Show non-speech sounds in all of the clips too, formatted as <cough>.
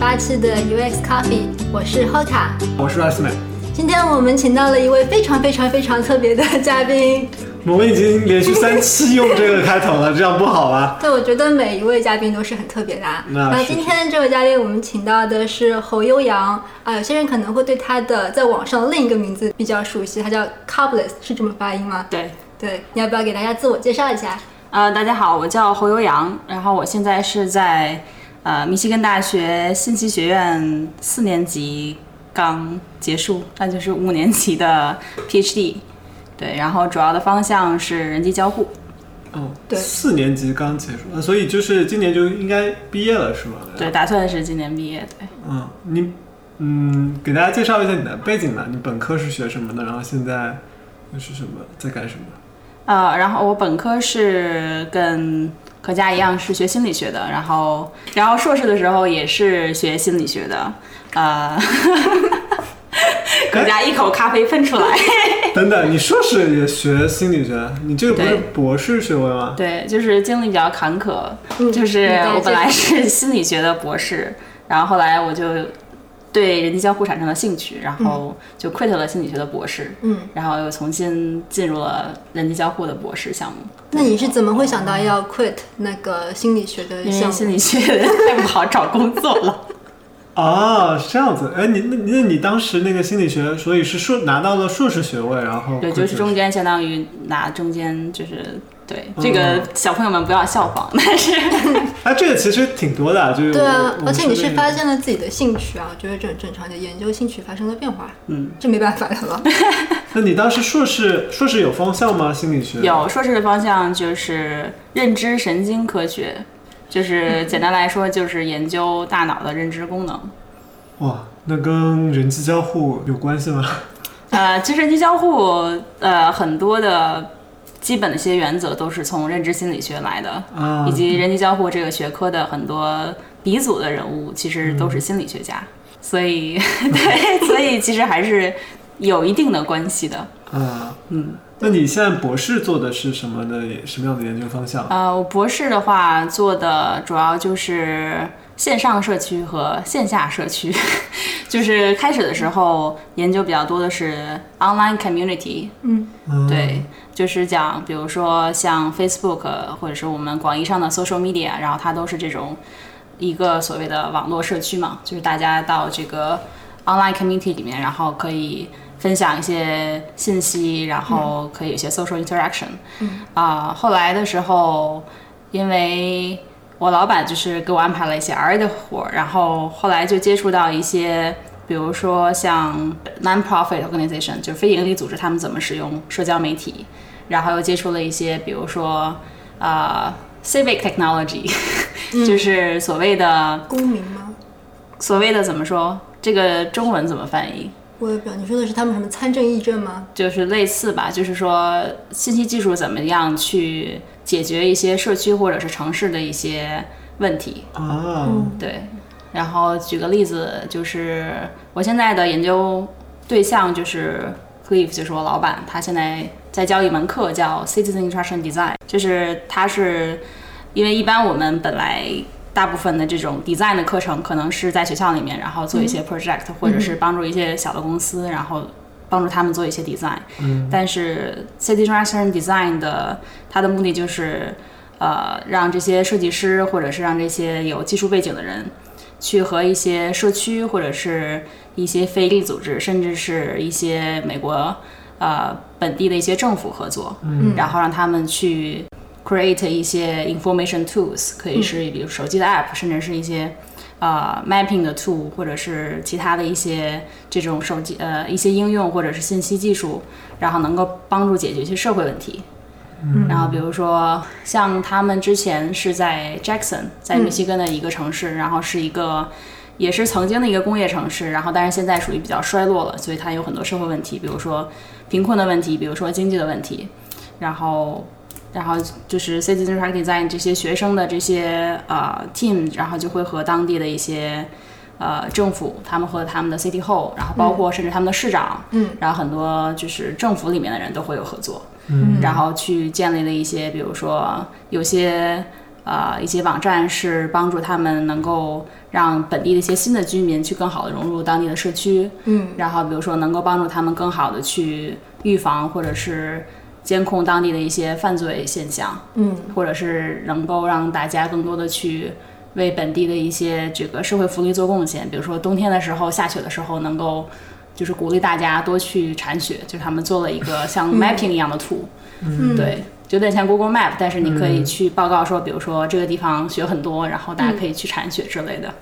八期的 UX Coffee，我是 Hoka，我是 Asman。今天我们请到了一位非常非常非常特别的 <laughs> 嘉宾。我们已经连续三期用这个开头了，这样不好吧？<laughs> 对，我觉得每一位嘉宾都是很特别的。那那今天这位嘉宾，我们请到的是侯悠扬啊，有些人可能会对他的在网上另一个名字比较熟悉，他叫 Cobless，是这么发音吗？对，对，你要不要给大家自我介绍一下？呃，大家好，我叫侯悠扬，然后我现在是在呃密西根大学信息学院四年级刚结束，那就是五年级的 PhD。对，然后主要的方向是人机交互。哦，对四年级刚结束，那所以就是今年就应该毕业了，是吗？对，打算是今年毕业。对，嗯，你嗯，给大家介绍一下你的背景吧。你本科是学什么的？然后现在又是什么，在干什么？呃，然后我本科是跟何佳一样是学心理学的，然后然后硕士的时候也是学心理学的，呃，<laughs> 何佳一口咖啡喷出来。<laughs> 等等，你硕士也学心理学？你这个不是博士学位吗？<laughs> 对，就是经历比较坎坷，嗯就是我本来是心理学的博士，然后后来我就对人际交互产生了兴趣，然后就 quit 了心理学的博士，嗯，然后又重新进入了人际交互的博士项目。那你是怎么会想到要 quit 那个心理学的因项目？为心理学太不好找工作了，哦，<laughs> 是这样子。哎，你那那你当时那个心理学，所以是硕拿到了硕士学位，然后对，就是中间相当于拿中间就是对这个小朋友们不要效仿，<laughs> 但是 <laughs> 哎，这个其实挺多的，就是对啊，而且你是发。我现了自己的兴趣啊，我觉得这很正常，你的研究兴趣发生了变化，嗯，这没办法的了。<laughs> 那你当时硕士硕士有方向吗？心理学有硕士的方向就是认知神经科学，就是简单来说就是研究大脑的认知功能。哇，那跟人机交互有关系吗？呃，其实人机交互呃很多的基本的一些原则都是从认知心理学来的，啊。以，及人机交互这个学科的很多鼻祖的人物其实都是心理学家，所以 <laughs> 对，<laughs> 所以其实还是有一定的关系的。啊，嗯，那你现在博士做的是什么的什么样的研究方向？呃，我博士的话做的主要就是线上社区和线下社区，<laughs> 就是开始的时候研究比较多的是 online community，嗯，对，就是讲比如说像 Facebook 或者是我们广义上的 social media，然后它都是这种一个所谓的网络社区嘛，就是大家到这个 online community 里面，然后可以分享一些信息，然后可以有一些 social interaction。啊、后来的时候，因为我老板就是给我安排了一些 R 的活儿，然后后来就接触到一些，比如说像 non-profit organization，就是非营利组织，他们怎么使用社交媒体，然后又接触了一些，比如说呃 civic technology，、就是所谓的公民吗？所谓的怎么说，这个中文怎么翻译？我也不知道，你说的是他们什么参政议政吗？就是类似吧，就是说信息技术怎么样去解决一些社区或者是城市的一些问题。啊，对，然后举个例子，就是我现在的研究对象就是 Cliff，就是我老板，他现在在教一门课叫 Citizen Interaction Design，就是它是因为一般我们本来。大部分的这种 design 的课程可能是在学校里面，然后做一些 project，、或者是帮助一些小的公司，然后帮助他们做一些 design。嗯，但是 City Interaction Design 的它的目的就是，呃，让这些设计师或者是让这些有技术背景的人，去和一些社区或者是一些非营利组织，甚至是一些美国呃本地的一些政府合作，嗯。然后让他们去 create 一些 information tools，可以是比如手机的 app，、甚至是一些呃 mapping 的 tool，或者是其他的一些这种手机呃一些应用或者是信息技术，然后能够帮助解决一些社会问题。嗯。然后比如说像他们之前是在 Jackson，在密西根的一个城市，然后是一个也是曾经的一个工业城市，然后但是现在属于比较衰落了，所以它有很多社会问题，比如说贫困的问题，比如说经济的问题，然后。然后就是 citizen track design 这些学生的这些呃 team，然后就会和当地的一些呃政府，他们和他们的 city hall，然后包括甚至他们的市长，嗯，然后很多就是政府里面的人都会有合作，嗯然后去建立了一些，比如说有些呃一些网站是帮助他们能够让本地的一些新的居民去更好的融入当地的社区，嗯，然后比如说能够帮助他们更好的去预防或者是监控当地的一些犯罪现象，嗯，或者是能够让大家更多的去为本地的一些这个社会福利做贡献，比如说冬天的时候下雪的时候能够。就是鼓励大家多去铲雪，就是他们做了一个像 mapping 一样的图，嗯，对，有点像 Google Map，但是你可以去报告说，比如说这个地方雪很多，然后大家可以去铲雪之类的。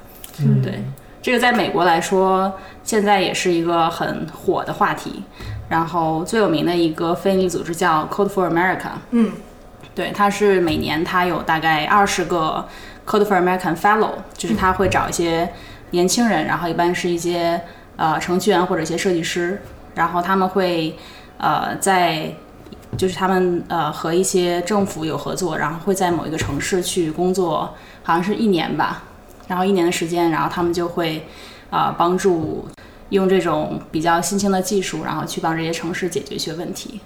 嗯，对，这个在美国来说，现在也是一个很火的话题。然后最有名的一个非营利组织叫 Code for America，嗯，对，它是每年它有大概二十个 Code for American Fellow，就是他会找一些年轻人，然后一般是一些。呃，程序员或者一些设计师，然后他们会，呃，在就是他们呃和一些政府有合作，然后会在某一个城市去工作，好像是一年吧，然后一年的时间，然后他们就会啊帮助用这种比较新兴的技术，然后去帮这些城市解决一些问题。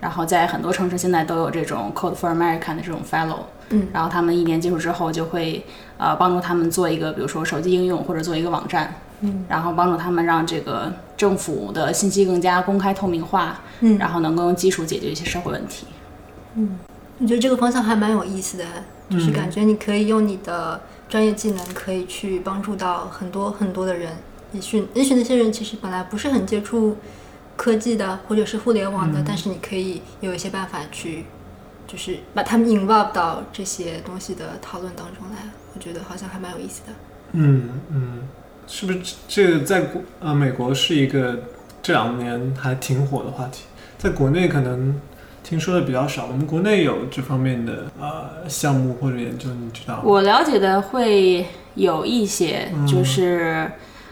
然后在很多城市现在都有这种 Code for America 的这种 Fellow，嗯，然后他们一年结束之后就会呃帮助他们做一个，比如说手机应用或者做一个网站。嗯，然后帮助他们让这个政府的信息更加公开透明化，嗯，然后能够用技术解决一些社会问题。嗯，我觉得这个方向还蛮有意思的，就是感觉你可以用你的专业技能，可以去帮助到很多很多的人。也许也许那些人其实本来不是很接触科技的，或者是互联网的，但是你可以有一些办法去，就是把他们 involve 到这些东西的讨论当中来。我觉得好像还蛮有意思的。嗯嗯。是不是这个在国呃美国是一个这两年还挺火的话题，在国内可能听说的比较少。我们国内有这方面的呃项目或者研究，你知道吗？我了解的会有一些，就是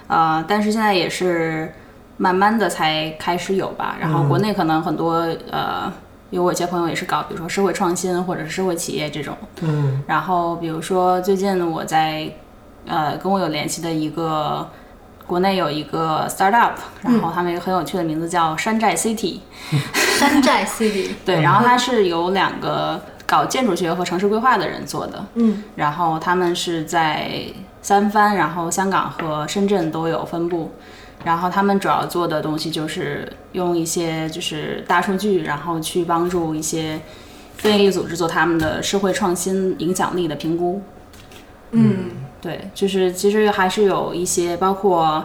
呃，但是现在也是慢慢的才开始有吧。然后国内可能很多呃，有我一些朋友也是搞，比如说社会创新或者是社会企业这种。嗯。然后比如说最近我在。呃，跟我有联系的一个国内有一个 startup，然后他们一个很有趣的名字叫山寨 City。<laughs> 山寨 City。对，然后它是有两个搞建筑学和城市规划的人做的。嗯。然后他们是在三藩，然后香港和深圳都有分布。然后他们主要做的东西就是用一些就是大数据，然后去帮助一些非营利组织做他们的社会创新影响力的评估。嗯。对，就是其实还是有一些，包括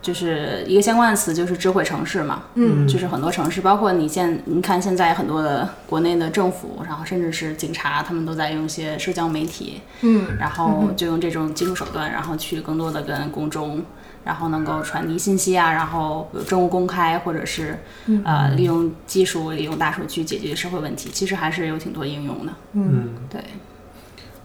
就是一个相关的词，就是智慧城市嘛。嗯，就是很多城市，包括你现你看现在很多的国内的政府，然后甚至是警察，他们都在用一些社交媒体。嗯，然后就用这种技术手段，然后去更多的跟公众，然后能够传递信息啊，然后有政务公开，或者是呃利用技术、利用大数据解决社会问题，其实还是有挺多应用的。嗯，对。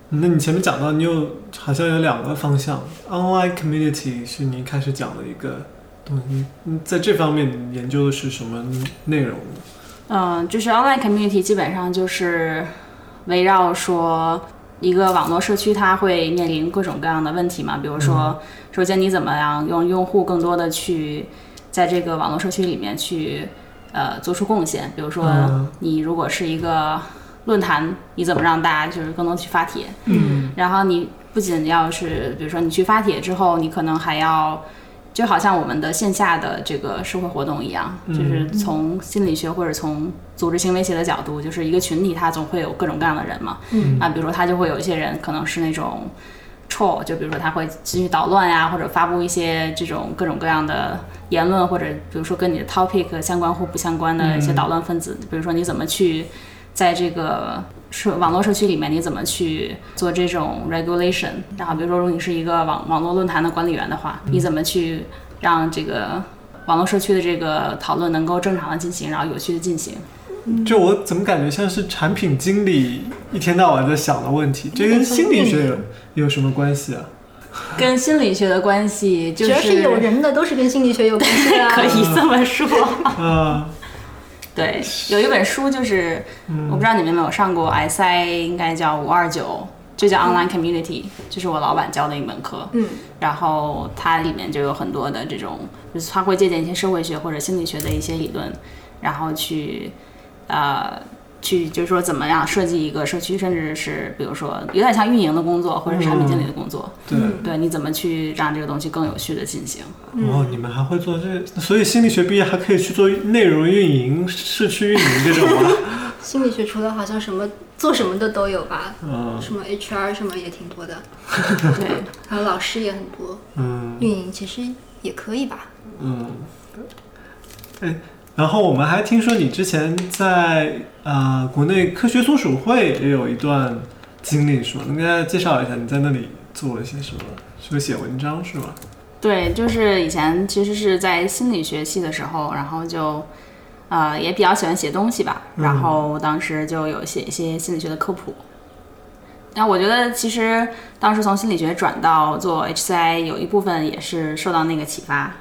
那你前面讲到，你有好像有两个方向，online community 是你一开始讲的一个东西，嗯在这方面研究的是什么内容呢？嗯，就是 online community 基本上就是围绕说一个网络社区，它会面临各种各样的问题嘛，比如说，首先你怎么样用用户更多的去在这个网络社区里面去呃做出贡献，比如说你如果是一个。论坛你怎么让大家就是更多去发帖？嗯，然后你不仅要是，比如说你去发帖之后，你可能还要，就好像我们的线下的这个社会活动一样，就是从心理学或者从组织行为学的角度，就是一个群体它总会有各种各样的人嘛。嗯，啊，比如说他就会有一些人可能是那种 troll，就比如说他会继续捣乱呀，或者发布一些这种各种各样的言论，或者比如说跟你的 topic 相关或不相关的一些捣乱分子，比如说你怎么去。在这个社网络社区里面，你怎么去做这种 regulation？然后，比如说，如果你是一个网网络论坛的管理员的话，你怎么去让这个网络社区的这个讨论能够正常的进行，然后有序的进行？就我怎么感觉像是产品经理一天到晚在想的问题，这跟心理学有有什么关系啊？跟心理学的关系，只要是有人的都是跟心理学有关系啊，<laughs> 可以这么说。<laughs> 嗯。对，有一本书就是，我不知道你们有没有上过 SI，应该叫五二九，就叫 Online Community，就是我老板教的一门课。嗯，然后它里面就有很多的这种，就是他会借鉴一些社会学或者心理学的一些理论，然后去，呃，去就是说怎么样设计一个社区，甚至是比如说有点像运营的工作或者产品经理的工作，对。对，你怎么去让这个东西更有序的进行？哦，你们还会做这，所以心理学毕业还可以去做内容运营、社区运营这种吗？<laughs> 心理学除了好像什么做什么的都有吧，嗯什么 HR 什么也挺多的，对，还有老师也很多，嗯运营其实也可以吧。嗯。哎，然后我们还听说你之前在啊、呃国内科学松鼠会也有一段经历，是吗？能给大家介绍一下你在那里做了些什么？是不是写文章是吗？对，就是以前其实是在心理学系的时候，然后就呃也比较喜欢写东西吧，然后当时就有写一些心理学的科普。那我觉得其实当时从心理学转到做 HCI，有一部分也是受到那个启发，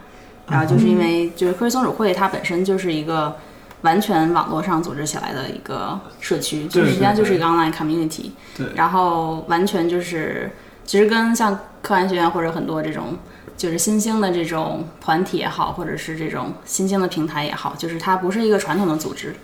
然后就是因为就是科学松鼠会它本身就是一个完全网络上组织起来的一个社区，就实际上就是一个 online community，对。然后完全就是其实跟像科研学院或者很多这种就是新兴的这种团体也好，或者是这种新兴的平台也好，就是它不是一个传统的组织，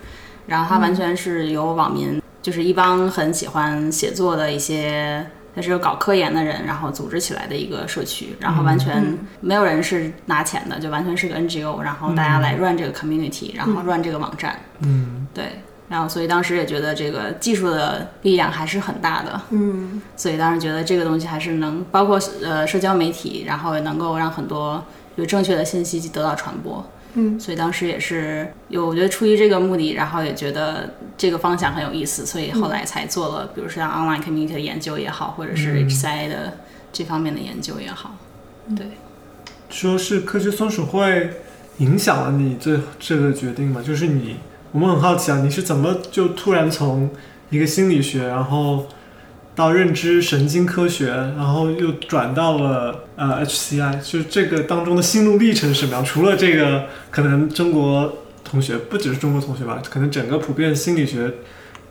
然后它完全是由网民，就是一帮很喜欢写作的一些。它是有搞科研的人，然后组织起来的一个社区，然后完全没有人是拿钱的，就完全是个 NGO，然后大家来 run 这个 community，然后 run 这个网站，嗯对，然后所以当时也觉得这个技术的力量还是很大的，嗯所以当时觉得这个东西还是能包括呃社交媒体，然后也能够让很多有正确的信息得到传播。嗯所以当时也是有，我觉得出于这个目的，然后也觉得这个方向很有意思，所以后来才做了，比如说像 online community 的研究也好，或者是嗯 HCI 的这方面的研究也好。对，说是科学松鼠会影响了你这这个决定吗？就是你，我们很好奇啊，你是怎么就突然从一个心理学，然后到认知神经科学，然后又转到了呃 HCI，就是这个当中的心路历程是什么样？除了这个，可能中国同学不只是中国同学吧，可能整个普遍心理学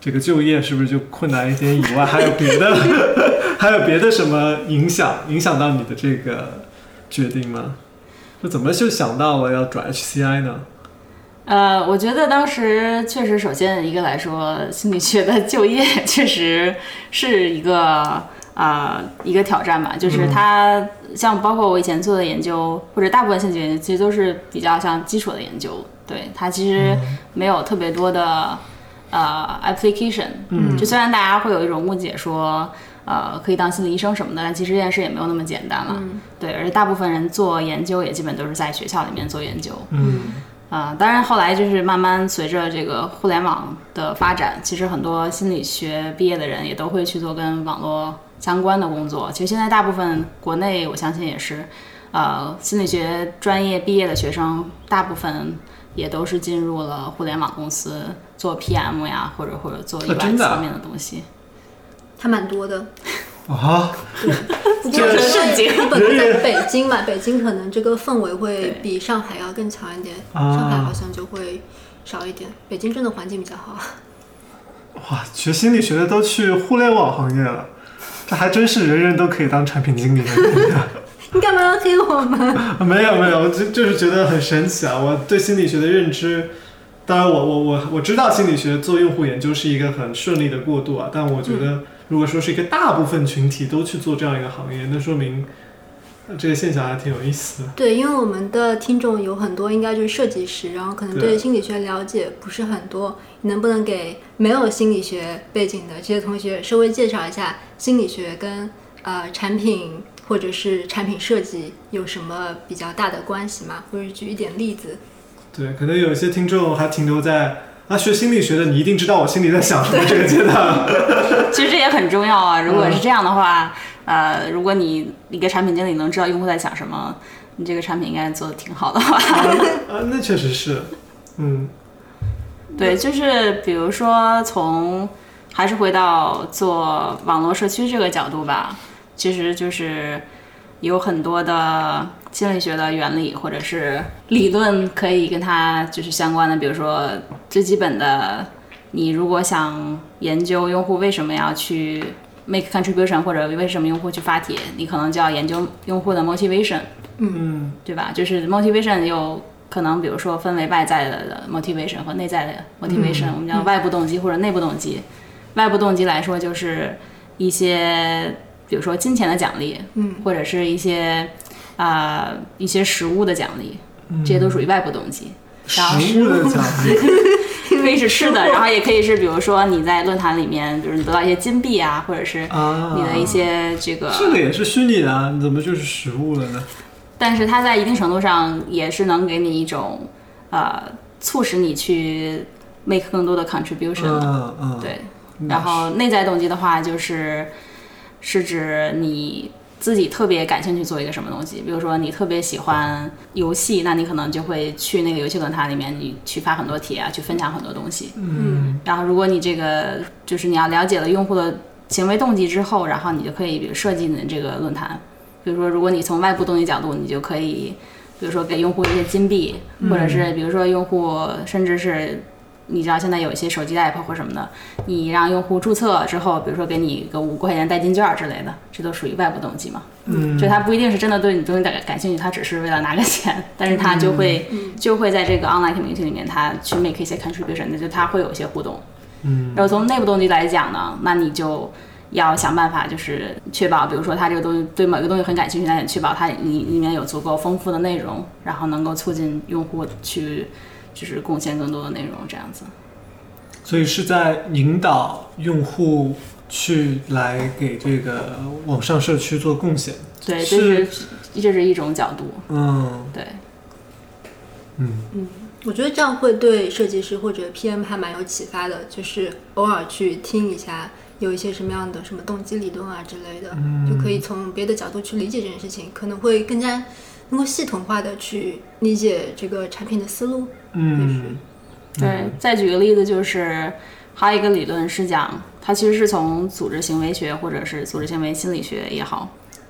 这个就业是不是就困难一点以外，还有别的，<laughs> 还有别的什么影响影响到你的这个决定吗？就怎么就想到了要转 HCI 呢？呃，我觉得当时确实，首先一个来说，心理学的就业 <laughs> 确实是一个呃一个挑战吧。就是它像包括我以前做的研究，或者大部分心理学研究，其实都是比较像基础的研究。对它其实没有特别多的呃 application。嗯就虽然大家会有一种误解说。呃，可以当心理医生什么的，但其实这件事也没有那么简单了。对，而且大部分人做研究也基本都是在学校里面做研究。嗯啊、当然后来就是慢慢随着这个互联网的发展，其实很多心理学毕业的人也都会去做跟网络相关的工作。其实现在大部分国内我相信也是，呃，心理学专业毕业的学生，大部分也都是进入了互联网公司做 PM 呀，或者或者做啊真 UX 的啊方面的东西。还蛮多的。啊，不过这个瞬间你本科在北京嘛，<laughs> 北京可能这个氛围会比上海要更强一点，啊上海好像就会少一点。北京真的环境比较好。哇，学心理学的都去互联网行业了，这还真是人人都可以当产品经理的。<laughs> 你干嘛要黑我们？没 <laughs> 有没有，就就是觉得很神奇啊！我对心理学的认知，当然我我我我知道心理学做用户研究是一个很顺利的过渡啊，但我觉得如果说是一个大部分群体都去做这样一个行业，那说明呃这个现象还挺有意思的。对，因为我们的听众有很多应该就是设计师，然后可能对对心理学了解不是很多。你能不能给没有心理学背景的这些同学稍微介绍一下心理学跟呃产品或者是产品设计有什么比较大的关系吗？或者举一点例子？对，可能有一些听众还停留在啊，学心理学的你一定知道我心里在想什么这个阶段。<laughs> 其实这也很重要啊。如果是这样的话，呃，如果你一个产品经理能知道用户在想什么，你这个产品应该做的挺好的吧？啊，<laughs> 那确实是，嗯对，就是比如说从还是回到做网络社区这个角度吧，其实就是有很多的心理学的原理或者是理论可以跟它就是相关的，比如说最基本的，你如果想研究用户为什么要去 make contribution 或者为什么用户去发帖，你可能就要研究用户的 motivation。嗯对吧？就是 motivation 有可能比如说分为外在的 motivation 和内在的 motivation，、嗯我们叫外部动机或者内部动机。外部动机来说，就是一些比如说金钱的奖励，嗯，或者是一些啊、一些实物的奖励，这些都属于外部动机。然后食物的 <laughs> 奖励，可以是吃的，然后也可以是比如说你在论坛里面，比如你得到一些金币啊，或者是啊，你的一些这个，这个也是虚拟的啊，你怎么就是实物了呢？但是它在一定程度上也是能给你一种呃促使你去 make 更多的 contribution 的。嗯嗯，对，然后内在动机的话，就是是指你自己特别感兴趣做一个什么东西，比如说你特别喜欢游戏，那你可能就会去那个游戏论坛里面，你去发很多帖啊，去分享很多东西。嗯然后如果你这个就是你要了解了用户的行为动机之后，然后你就可以比如设计你的这个论坛，比如说如果你从外部动机角度，你就可以比如说给用户一些金币，或者是比如说用户甚至是。你知道现在有一些手机 app 或什么的，你让用户注册之后，比如说给你一个五块钱代金券之类的，这都属于外部动机嘛？嗯，就他不一定是真的对你东西感感兴趣，他只是为了拿个钱，但是他就会、就会在这个 online community 里面，他去 make 一些 contribution，那就他会有一些互动。嗯，然后从内部动机来讲呢，那你就要想办法，就是确保，比如说他这个东西对某个东西很感兴趣，那你确保它里里面有足够丰富的内容，然后能够促进用户去就是贡献更多的内容，这样子。所以是在引导用户去来给这个网上社区做贡献。对，这是是这是一种角度。嗯对，嗯我觉得这样会对设计师或者 PM 还蛮有启发的，就是偶尔去听一下有一些什么样的什么动机理论啊之类的，嗯就可以从别的角度去理解这件事情，可能会更加能够系统化的去理解这个产品的思路。嗯，对，再举个例子，就是还有一个理论是讲，它其实是从组织行为学或者是组织行为心理学也好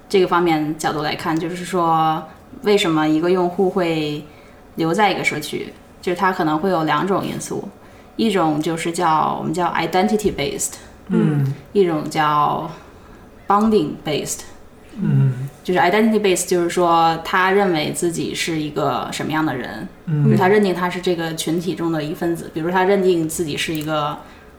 这个方面角度来看，就是说为什么一个用户会留在一个社区，就是它可能会有两种因素，一种就是叫我们叫 identity based，嗯。一种叫 bonding based。嗯就是 identity based，就是说他认为自己是一个什么样的人，比嗯如他认定他是这个群体中的一份子，比如他认定自己是一个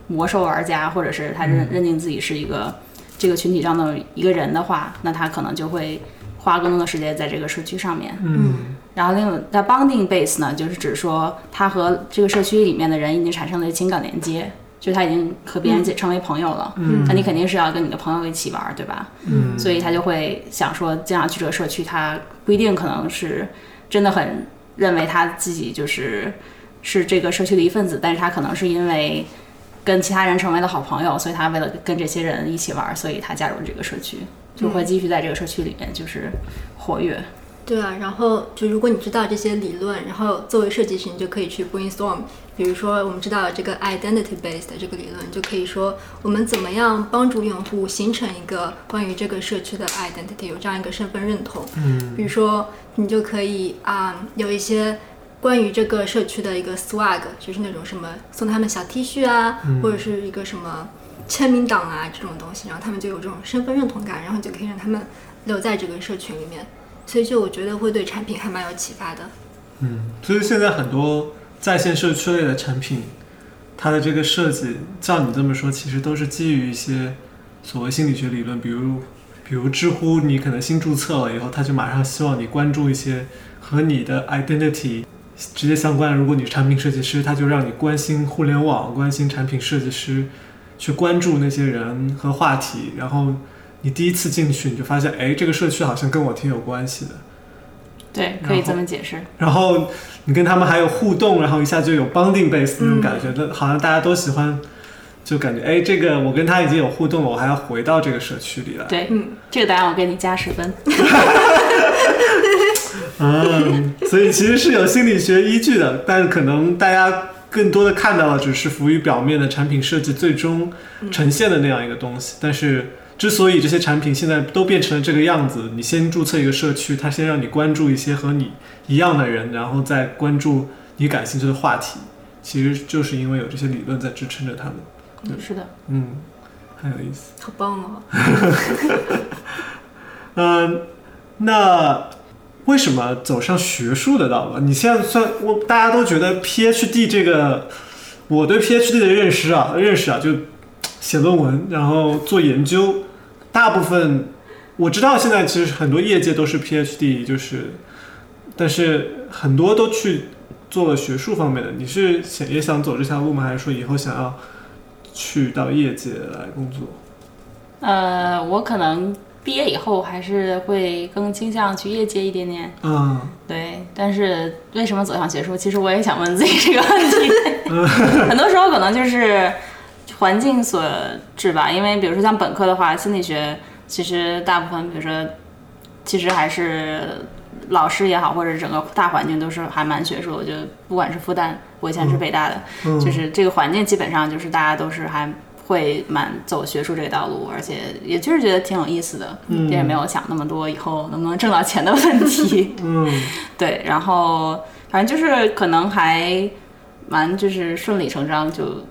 魔兽玩家，或者是他认认定自己是一个这个群体上的一个人的话，那他可能就会花更多的时间在这个社区上面。嗯。然后另外，那 bonding base 呢，就是指说他和这个社区里面的人已经产生了情感连接，就是他已经和别人成为朋友了。嗯那你肯定是要跟你的朋友一起玩儿，对吧？嗯所以他就会想说，这样去这个社区，他不一定可能是真的很认为他自己就是是这个社区的一份子，但是他可能是因为跟其他人成为了好朋友，所以他为了跟这些人一起玩儿，所以他加入了这个社区，就会继续在这个社区里面就是活跃。对啊，然后就如果你知道这些理论，然后作为设计师，你就可以去 brainstorm。比如说，我们知道这个 identity based 这个理论，就可以说我们怎么样帮助用户形成一个关于这个社区的 identity，有这样一个身份认同。嗯比如说，你就可以啊、有一些关于这个社区的一个 swag，就是那种什么送他们小 T 恤啊，或者是一个什么签名档啊这种东西，然后他们就有这种身份认同感，然后就可以让他们留在这个社群里面。所以就我觉得会对产品还蛮有启发的。嗯，所以现在很多在线社区类的产品，它的这个设计，照你这么说，其实都是基于一些所谓心理学理论，比如比如知乎，你可能新注册了以后，他就马上希望你关注一些和你的 identity 直接相关。如果你是产品设计师，他就让你关心互联网，关心产品设计师，去关注那些人和话题。然后你第一次进去，你就发现，哎，这个社区好像跟我挺有关系的。对，可以这么解释。然后你跟他们还有互动，然后一下就有 bonding base 那种感觉，那、好像大家都喜欢，就感觉哎，这个我跟他已经有互动了，我还要回到这个社区里来。对，嗯这个答案我给你加十分。<laughs> 嗯，所以其实是有心理学依据的，但可能大家更多的看到的只是浮于表面的产品设计最终呈现的那样一个东西。但是之所以这些产品现在都变成了这个样子，你先注册一个社区，他先让你关注一些和你一样的人，然后再关注你感兴趣的话题，其实就是因为有这些理论在支撑着他们。嗯是的，嗯，很有意思。好棒哦！<laughs> 嗯，那为什么走上学术的道路？你现在算我大家都觉得 PhD 这个，我对 PhD 的认识啊，认识啊，就写论文，然后做研究，大部分我知道现在其实很多业界都是 PhD，就是，但是很多都去做了学术方面的。你是想也想走这条路吗？还是说以后想要去到业界来工作？呃，我可能毕业以后还是会更倾向去业界一点点。嗯对，但是为什么走向学术？其实我也想问自己这个问题。<laughs> 很多时候可能就是环境所致吧，因为比如说像本科的话，心理学其实大部分，比如说其实还是老师也好，或者整个大环境都是还蛮学术我觉得不管是复旦，我以前是北大的，嗯，就是这个环境基本上就是大家都是还会蛮走学术这个道路，而且也就是觉得挺有意思的，嗯。也没有想那么多以后能不能挣到钱的问题。<laughs> 嗯。对，然后反正就是可能还蛮就是顺理成章，就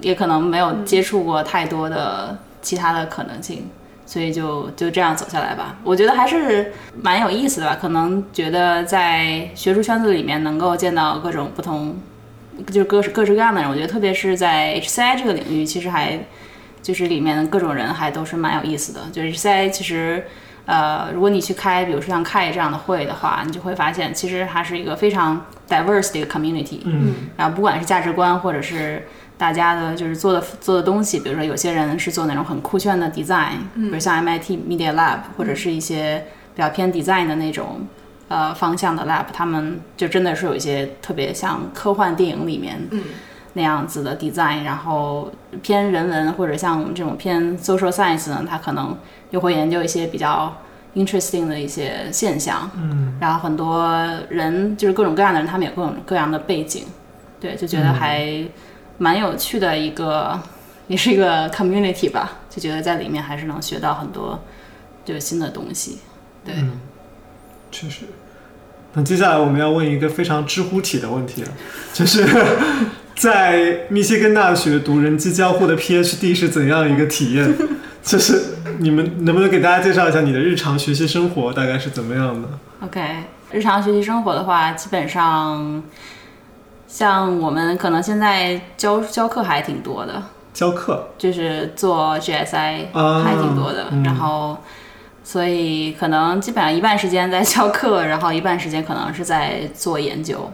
也可能没有接触过太多的其他的可能性。所以就就这样走下来吧，我觉得还是蛮有意思的吧。可能觉得在学术圈子里面能够见到各种不同，就是各式各式各样的人。我觉得特别是在 HCI 这个领域，其实还就是里面各种人还都是蛮有意思的。就是 HCI 其实呃，如果你去开，比如说像开这样的会的话，你就会发现，其实它是一个非常 diverse 的一个 community。嗯然后不管是价值观，或者是大家的就是做的做的东西，比如说有些人是做那种很酷炫的 design，、嗯。比如像 MIT Media Lab，或者是一些比较偏 design 的那种呃方向的 lab，他们就真的是有一些特别像科幻电影里面嗯。那样子的 design，然后偏人文或者像我们这种偏 social science 呢，他可能又会研究一些比较 interesting 的一些现象，嗯。然后很多人就是各种各样的人，他们有各种各样的背景，对，就觉得还蛮有趣的一个，<laughs> 也是一个 community 吧，就觉得在里面还是能学到很多就是新的东西，对，嗯，确实。那接下来我们要问一个非常知乎体的问题了，<laughs> 就是 <laughs> 在密歇根大学读人机交互的 PhD 是怎样一个体验？就是你们能不能给大家介绍一下你的日常学习生活大概是怎么样的？OK，日常学习生活的话，基本上像我们可能现在教教课还挺多的，教课？就是做 GSI 啊还挺多的，嗯。然后所以可能基本上一半时间在教课，然后一半时间可能是在做研究，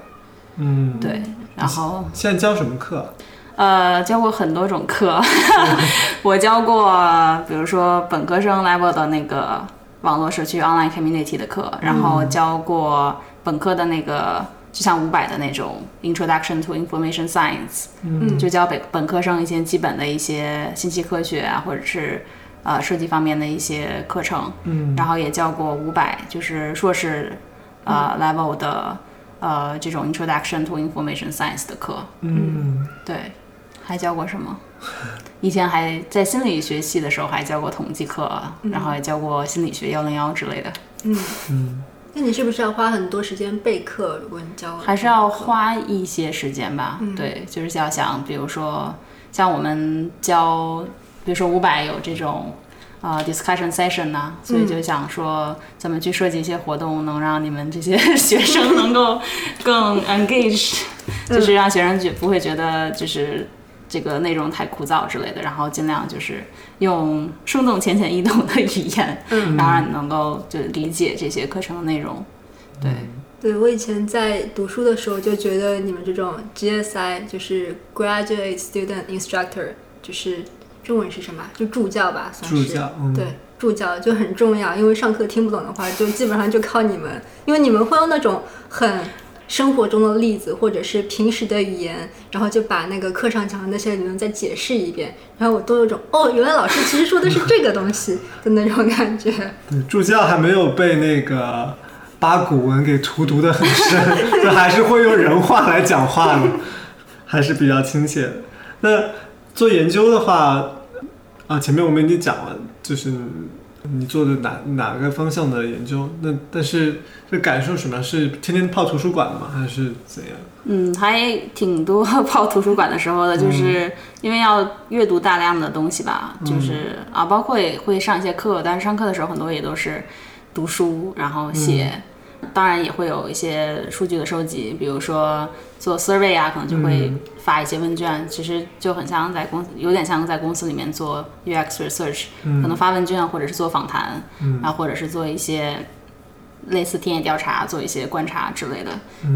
嗯，对，然后现在教什么课？呃教过很多种课，<laughs> 我教过比如说本科生 level 的那个网络社区 online community 的课，然后教过本科的那个。就像五百的那种 Introduction to Information Science，嗯就教本本科生一些基本的一些信息科学啊，或者是呃设计方面的一些课程。嗯然后也教过五百，就是硕士呃 level 的呃这种 Introduction to Information Science 的课。嗯对，还教过什么？<laughs> 以前还在心理学系的时候还教过统计课，然后也教过心理学幺零幺之类的，嗯，嗯那你是不是要花很多时间备课？如果你教还是要花一些时间吧。嗯对，就是要想，比如说像我们教，比如说五百有这种。呃，discussion session 呐、所以就想说怎么去设计一些活动，能让你们这些 <laughs> 学生能够更 engage，就是让学生觉不会觉得就是这个内容太枯燥之类的，然后尽量就是用生动、浅显易懂的语言，<laughs> 嗯然后让你能够就理解这些课程的内容。对，对我以前在读书的时候就觉得你们这种 GSI 就是 Graduate Student Instructor，就是中文是什么？就助教吧，算是。助教，嗯，对，助教就很重要，因为上课听不懂的话，就基本上就靠你们，因为你们会用那种很生活中的例子或者是平时的语言，然后就把那个课上讲的那些理论再解释一遍，然后我都有种哦，原来老师其实说的是这个东西 <laughs> 的那种感觉。对，助教还没有被那个八股文给荼毒的很深，就还是会用人话来讲话的，还是比较亲切的。那做研究的话，啊，前面我们已经讲了，就是你做的哪哪个方向的研究？那但是这感受什么？是天天泡图书馆的吗？还是怎样？嗯，还挺多泡图书馆的时候的，就是因为要阅读大量的东西吧，就是啊，包括也会上一些课，但是上课的时候很多也都是读书，然后写。当然也会有一些数据的收集，比如说做 survey 啊，可能就会发一些问卷，其实就很像在公司，有点像在公司里面做 UX research，、可能发问卷或者是做访谈，然后或者是做一些类似田野调查、做一些观察之类的，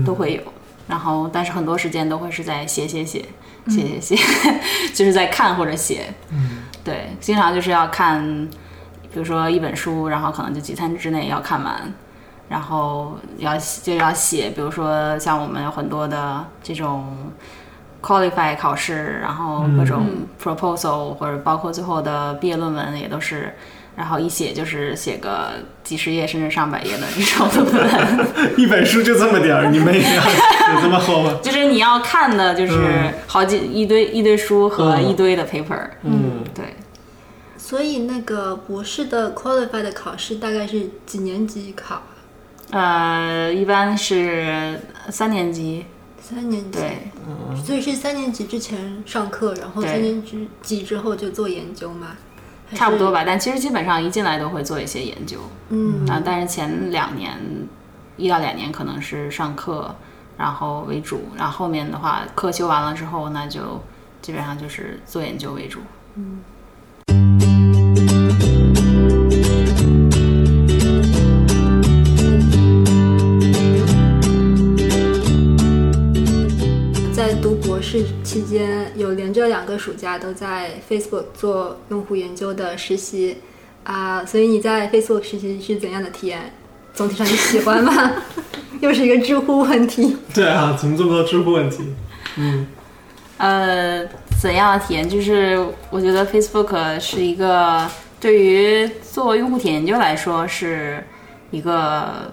都会有。然后，但是很多时间都会是在写写写写写写，<laughs> 就是在看或者写。嗯，对，经常就是要看，比如说一本书，然后可能就几天之内要看完，然后要就要写，比如说像我们有很多的这种 qualify 考试，然后各种 proposal、或者包括最后的毕业论文也都是。然后一写就是写个几十页甚至上百页的这种论文，<laughs> 一本书就这么点儿，你们也要有这么厚吗？<laughs> 就是你要看的，就是好几一堆一堆书和嗯一堆的 paper，、嗯，对，所以那个博士的 qualify 的考试大概是几年级考？呃，一般是三年级，三年级。对，所以是三年级之前上课，然后三年级级之后就做研究嘛？差不多。吧。但其实基本上一进来都会做一些研究，嗯啊，但是前两年一到两年可能是上课，然后为主，然后后面的话课修完了之后，那就基本上就是做研究为主。在读博士期间，有连着两个暑假都在 Facebook 做用户研究的实习啊、所以你在 Facebook 实习是怎样的体验？总体上你喜欢吗？<laughs> 又是一个知乎问题。<laughs> 对啊，怎么这么多知乎问题？嗯呃，怎样的体验？就是我觉得 Facebook 是一个对于做用户体验研究来说是一个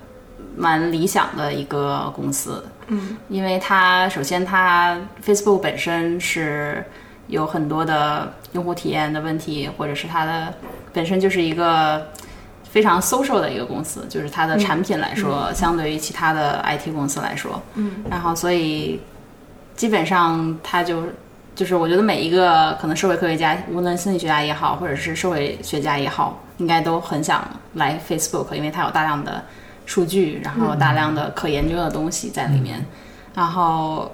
蛮理想的一个公司。嗯，因为它首先它 Facebook 本身是有很多的用户体验的问题，或者是它的本身就是一个非常 social 的一个公司，就是它的产品来说，相对于其他的 IT 公司来说，嗯，然后所以基本上它就就是我觉得每一个可能社会科学家，无论心理学家也好，或者是社会学家也好，应该都很想来 Facebook，因为它有大量的数据，然后大量的可研究的东西在里面。然后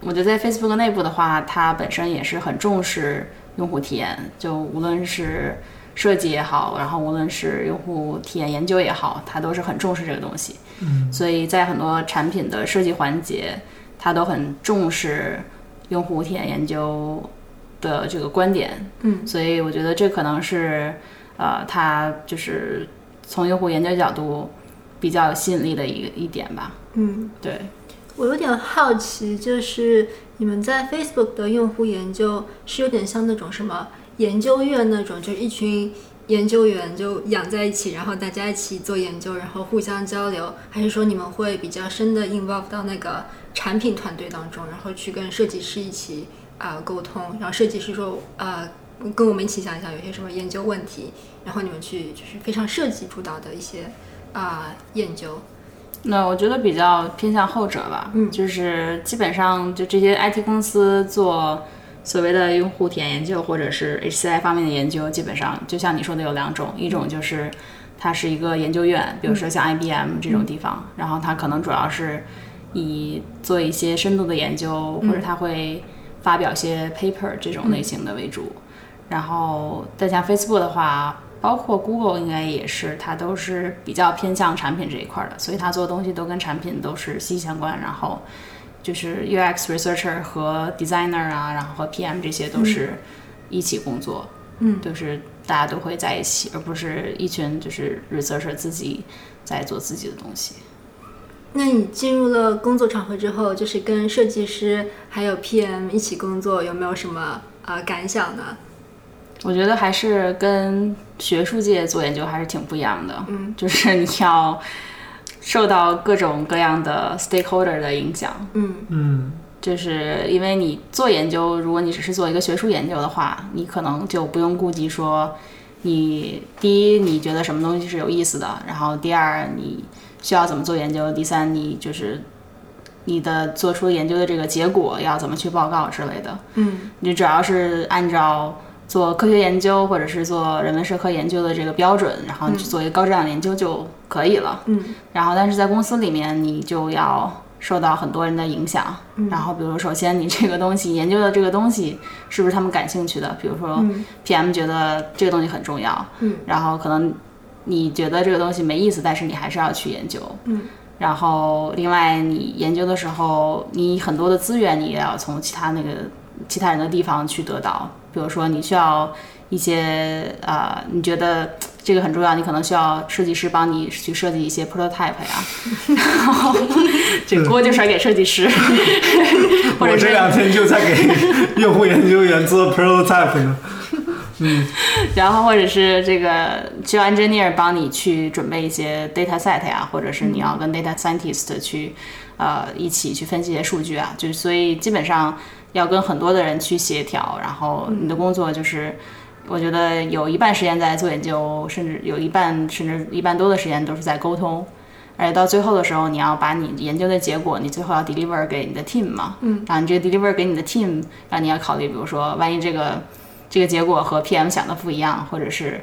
我觉得在 Facebook 内部的话，它本身也是很重视用户体验，就无论是设计也好，然后无论是用户体验研究也好，它都是很重视这个东西。嗯，所以在很多产品的设计环节，它都很重视用户体验研究的这个观点。嗯，所以我觉得这可能是呃，它就是从用户研究角度比较有吸引力的一个一点吧。嗯，对。我有点好奇，就是你们在 Facebook 的用户研究是有点像那种什么研究院那种，就是一群研究员就养在一起，然后大家一起做研究，然后互相交流，还是说你们会比较深的 involve 到那个产品团队当中，然后去跟设计师一起啊、沟通，然后设计师说啊、跟我们一起想一想有些什么研究问题，然后你们去就是非常设计主导的一些啊、研究。那我觉得比较偏向后者吧，嗯就是基本上就这些 IT 公司做所谓的用户体验研究或者是 HCI 方面的研究，基本上就像你说的有两种，一种就是它是一个研究院，比如说像 IBM 这种地方，然后它可能主要是以做一些深度的研究，或者它会发表一些 paper 这种类型的为主。然后再像 Facebook 的话，包括 Google 应该也是，它都是比较偏向产品这一块儿的，所以它做的东西都跟产品都是息息相关。然后就是 UX researcher 和 designer 啊，然后和 PM 这些都是一起工作，嗯就是大家都会在一起，而不是一群就是 researcher 自己在做自己的东西。那你进入了工作场合之后，就是跟设计师还有 PM 一起工作，有没有什么呃感想呢？我觉得还是跟学术界做研究还是挺不一样的，嗯，<laughs> 就是你要受到各种各样的 stakeholder 的影响，嗯。嗯。就是因为你做研究，如果你只是做一个学术研究的话，你可能就不用顾及说，你第一你觉得什么东西是有意思的，然后第二你需要怎么做研究，第三你就是你的做出研究的这个结果要怎么去报告之类的。嗯。你主要是按照做科学研究或者是做人文社科研究的这个标准，然后你去做一个高质量研究就可以了。嗯，然后但是在公司里面，你就要受到很多人的影响。嗯然后比如首先你这个东西研究的这个东西是不是他们感兴趣的？比如说嗯 PM 觉得这个东西很重要，嗯，然后可能你觉得这个东西没意思，但是你还是要去研究。嗯。然后，另外，你研究的时候，你很多的资源你也要从其他那个其他人的地方去得到。比如说，你需要一些呃，你觉得这个很重要，你可能需要设计师帮你去设计一些 prototype 呀，然 <laughs> 后这个锅就甩给设计师，<laughs> 或者我这两天就在给用户研究员做 prototype 呢。嗯。然后或者是这个需要 engineer 帮你去准备一些 data set 呀，或者是你要跟 data scientist 去呃一起去分析一些数据啊，就是所以基本上要跟很多的人去协调，然后你的工作就是。我觉得有一半时间在做研究，甚至有一半甚至一半多的时间都是在沟通，而且到最后的时候，你要把你研究的结果，你最后要 deliver 给你的 team 嘛，嗯，然后你这个 deliver 给你的 team，然后你要考虑，比如说万一这个这个结果和 PM 想的不一样，或者是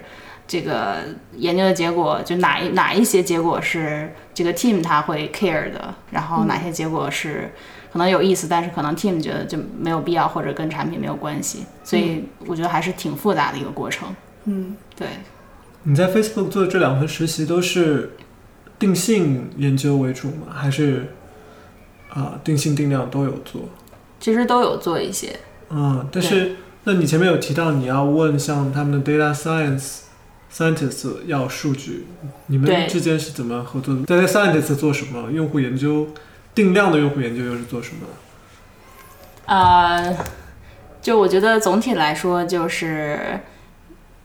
这个研究的结果，就哪一哪一些结果是这个 team 他会 care 的，然后哪些结果是可能有意思，但是可能 team 觉得就没有必要，或者跟产品没有关系，所以我觉得还是挺复杂的一个过程。嗯，对，你在 Facebook 做的这两份实习都是定性研究为主吗？还是啊、定性定量都有做？其实都有做一些。嗯，但是那你前面有提到你要问像他们的 data science scientists 要数据，你们之间是怎么合作的？data scientists 做什么？用户研究定量的用户研究又是做什么的？呃，就我觉得总体来说，就是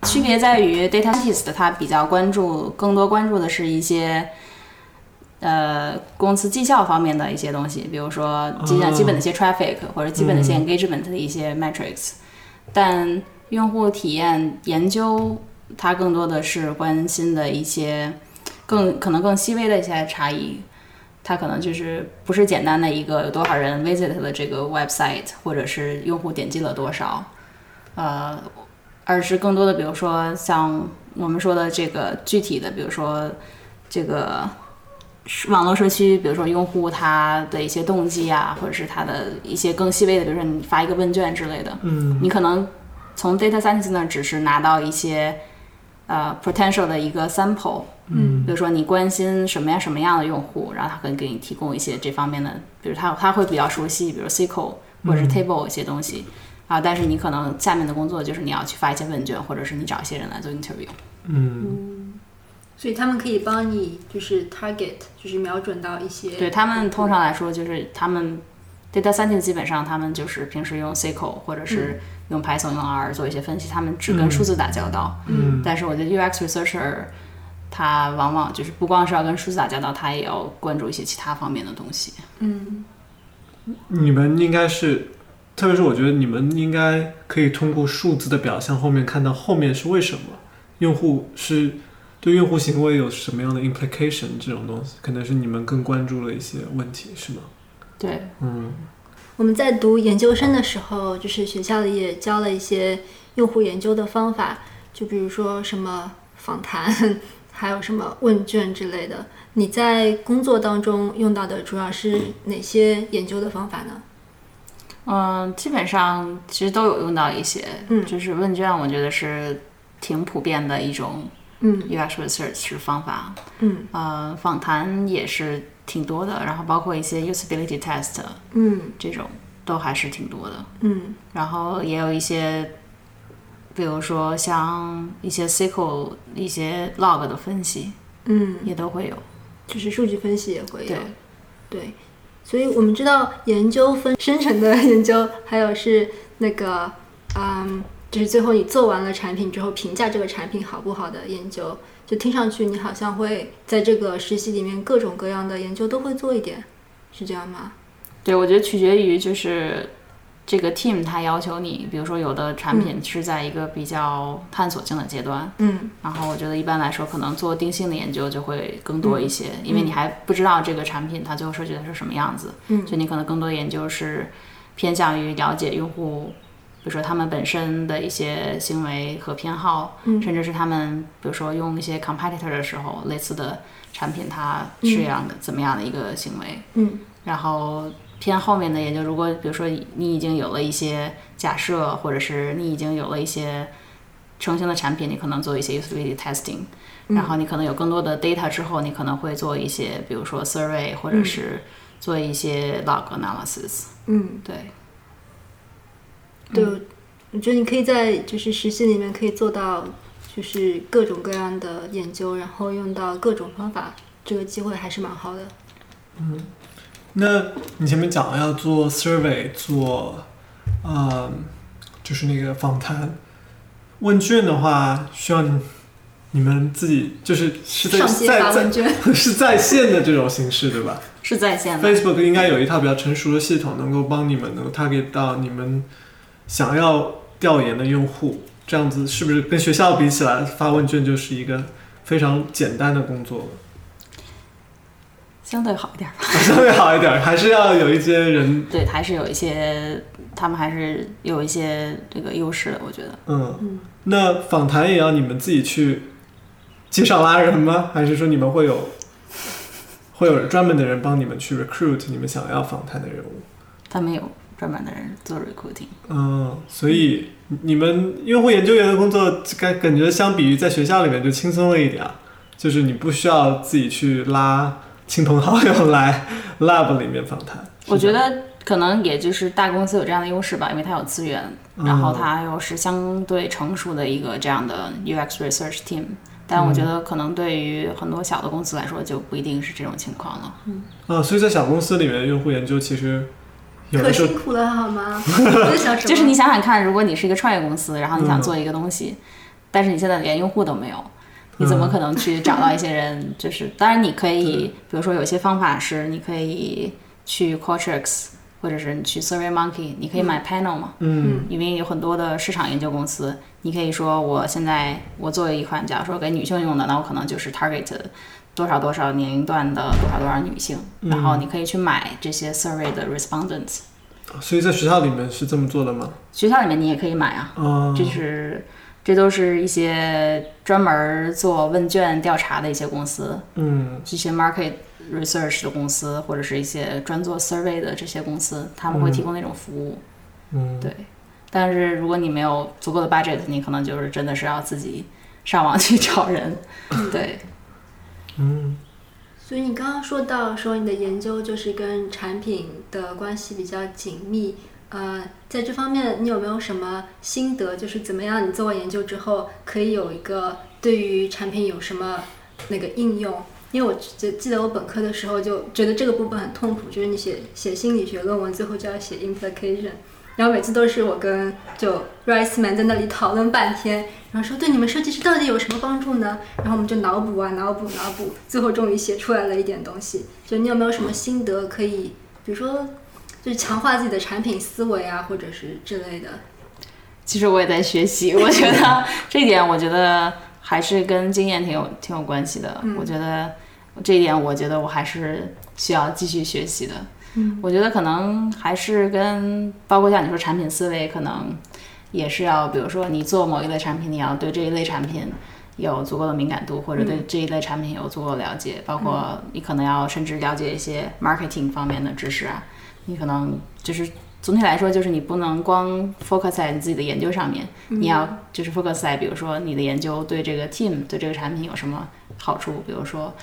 区别在于 data scientist 他比较关注，更多关注的是一些呃公司绩效方面的一些东西，比如说基哦基本的一些 traffic 或者基本的一些 engagement 的一些 metrics，、但用户体验研究它更多的是关心的一些更可能更细微的一些差异。它可能就是不是简单的一个有多少人 visit 了这个 website，或者是用户点击了多少，呃，而是更多的，比如说像我们说的这个具体的，比如说这个网络社区，比如说用户他的一些动机啊，或者是他的一些更细微的，比如说你发一个问卷之类的，嗯。你可能从 data scientist 那儿只是拿到一些呃 potential 的一个 sample，嗯。比如说你关心什么样什么样的用户，然后他可以给你提供一些这方面的，比如他他会比较熟悉，比如 SQL 或者是 table 一些东西。啊，但是你可能下面的工作就是你要去发一些问卷，或者是你找一些人来做 interview。嗯。所以他们可以帮你就是 target，就是瞄准到一些对他们通常来说，就是他们 data scientist 基本上他们就是平时用 SQL 或者是用 Python、用 R 做一些分析，他们只跟数字打交道。嗯但是我觉得 UX researcher 他往往就是不光是要跟数字打交道，他也要关注一些其他方面的东西。嗯你们应该是，特别是我觉得你们应该可以通过数字的表象后面看到后面是为什么，用户是对用户行为有什么样的 implication 这种东西，可能是你们更关注了一些问题，是吗？对，嗯我们在读研究生的时候，就是学校里也教了一些用户研究的方法，就比如说什么访谈，<laughs> 还有什么问卷之类的。你在工作当中用到的主要是哪些研究的方法呢？嗯，基本上其实都有用到一些，嗯就是问卷，我觉得是挺普遍的一种嗯 UX research 方法。嗯呃，访谈也是挺多的，然后包括一些 usability test 嗯这种都还是挺多的。嗯然后也有一些，比如说像一些 SQL 一些 log 的分析嗯，也都会有。就是数据分析也会有对。对，所以我们知道研究分生成的研究，还有是那个，嗯，就是最后你做完了产品之后评价这个产品好不好的研究，就听上去你好像会在这个实习里面各种各样的研究都会做一点，是这样吗？对，我觉得取决于就是这个 team 它要求你，比如说有的产品是在一个比较探索性的阶段，嗯然后我觉得一般来说可能做定性的研究就会更多一些，因为你还不知道这个产品它最后设计的是什么样子，嗯所以你可能更多研究是偏向于了解用户如说他们本身的一些行为和偏好，嗯。甚至是他们比如说用一些 competitor 的时候，类似的产品它是一样的、怎么样的一个行为。嗯。然后偏后面的研究，如果比如说你已经有了一些假设，或者是你已经有了一些成型的产品，你可能做一些 usability testing，、然后你可能有更多的 data 之后，你可能会做一些，比如说 survey，或者是做一些 log analysis。嗯，对，对，我觉得你可以在就是实习里面可以做到，就是各种各样的研究，然后用到各种方法，这个机会还是蛮好的。嗯那你前面讲了要做 survey，做，嗯，就是那个访谈问卷的话，需要你你们自己就是是在在在发问卷，<laughs> 是在线的这种形式，对吧是在线的。？Facebook 应该有一套比较成熟的系统，能够帮你们能够 target 到你们想要调研的用户，这样子是不是跟学校比起来，发问卷就是一个非常简单的工作了？相对好一点吧，<laughs> 相对好一点，还是要有一些人，<laughs> 对，还是有一些，他们还是有一些这个优势的，我觉得。嗯，嗯，那访谈也要你们自己去街上拉人吗？还是说你们会有会有专门的人帮你们去 recruit 你们想要访谈的人物？他没有专门的人做 recruiting。嗯，所以你们用户研究员的工作感感觉相比于在学校里面就轻松了一点儿，就是你不需要自己去拉亲朋好友来 <laughs> lab 里面访谈。我觉得可能也就是大公司有这样的优势吧，因为它有资源，然后它又是相对成熟的一个这样的 UX research team。但我觉得可能对于很多小的公司来说，就不一定是这种情况了。嗯啊，所以在小公司里面，用户研究其实有可辛苦了好吗？就是你想想看，如果你是一个创业公司，然后你想嗯。做一个东西，但是你现在连用户都没有，你怎么可能去找到一些人？就是 <laughs> 当然你可以，比如说有些方法是你可以去 Qualtrics，或者是你去 SurveyMonkey，你可以买 panel 嘛，嗯。因为有很多的市场研究公司，你可以说我现在我作为一款，假如说给女性用的，那我可能就是 target 多少多少年龄段的多少多少女性，然后你可以去买这些 survey 的 respondents。所以在学校里面是这么做的吗？学校里面你也可以买啊，啊，就是这都是一些专门做问卷调查的一些公司，嗯这些 market research 的公司，或者是一些专做 survey 的这些公司，他们会提供那种服务。嗯，对，但是如果你没有足够的 budget，你可能就是真的是要自己上网去找人。<laughs> 对，嗯所以你刚刚说到说你的研究就是跟产品的关系比较紧密，呃，在这方面你有没有什么心得？就是怎么样你做完研究之后可以有一个对于产品有什么那个应用？因为我记记得我本科的时候就觉得这个部分很痛苦，就是你写写心理学论文最后就要写 implication，然后每次都是我跟就 Riceman 在那里讨论半天，然后说对你们设计师到底有什么帮助呢？然后我们就脑补啊脑补脑补，最后终于写出来了一点东西。就你有没有什么心得可以，比如说就是强化自己的产品思维啊，或者是之类的？其实我也在学习，我觉得这一点，我觉得还是跟经验挺有挺有关系的。嗯我觉得这一点，我觉得我还是需要继续学习的。嗯。我觉得可能还是跟包括像你说产品思维，可能也是要，比如说你做某一类产品，你要对这一类产品有足够的敏感度，或者对这一类产品有足够的了解，包括你可能要甚至了解一些 marketing 方面的知识啊。你可能就是总体来说，就是你不能光 focus 在你自己的研究上面，你要就是 focus 在比如说你的研究对这个 team 对这个产品有什么好处，比如说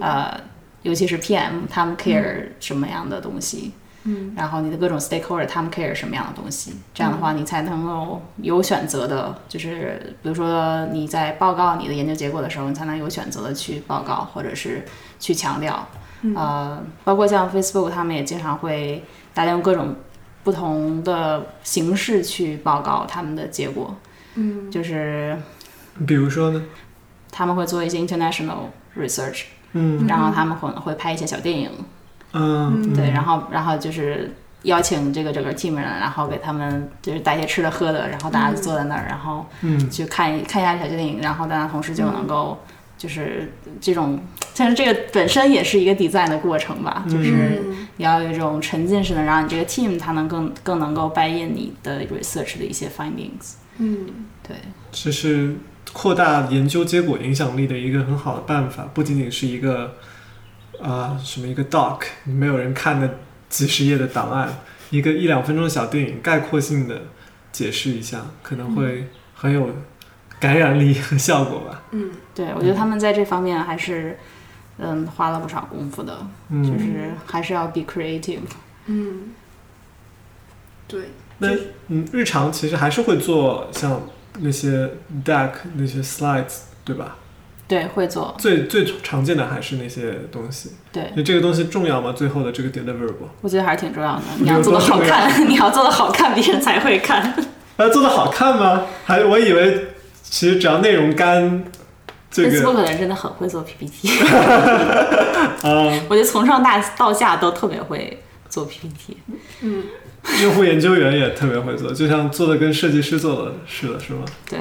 呃，尤其是 PM 他们 care 什么样的东西。嗯然后你的各种 stakeholder 他们 care 什么样的东西，这样的话你才能够有选择的，就是比如说你在报告你的研究结果的时候，你才能有选择的去报告或者是去强调。呃，包括像 Facebook 他们也经常会大家用各种不同的形式去报告他们的结果，嗯就是比如说呢？他们会做一些 international research，嗯。然后他们可能会拍一些小电影，嗯，对，然后然后就是邀请这个整个 team 人，然后给他们就是带一些吃的喝的，然后大家就坐在那儿，然后嗯。去看一看一下小电影，然后大家同时就能够就是这种，但是这个本身也是一个 design 的过程吧，就是嗯你要有一种沉浸式的，让你这个 team 它能更更能够 buy in 你的 research 的一些 findings。嗯。对，这是扩大研究结果影响力的一个很好的办法，不仅仅是一个啊、什么一个 doc 没有人看的几十页的档案，一个一两分钟的小电影，概括性的解释一下，可能会很有感染力和效果吧。嗯对我觉得他们在这方面还是嗯花了不少功夫的，就嗯，是还是要 be creative。嗯，对，那嗯，日常其实还是会做像那些 deck 那些 slides，对吧？对，会做，最最常见的还是那些东西。对那这个东西重要吗？最后的这个 deliverable，我觉得还是挺重要的。你要做的好看，<laughs> 你要做的好看，别人才会看。<laughs> 啊，做的好看吗？还我以为其实只要内容干，这个 Facebook 的人真的很会做 PPT，<laughs> 啊，我觉得从上大到下都特别会做 PPT。嗯用户研究员也特别会做，就像做的跟设计师做的似的，是吗？对，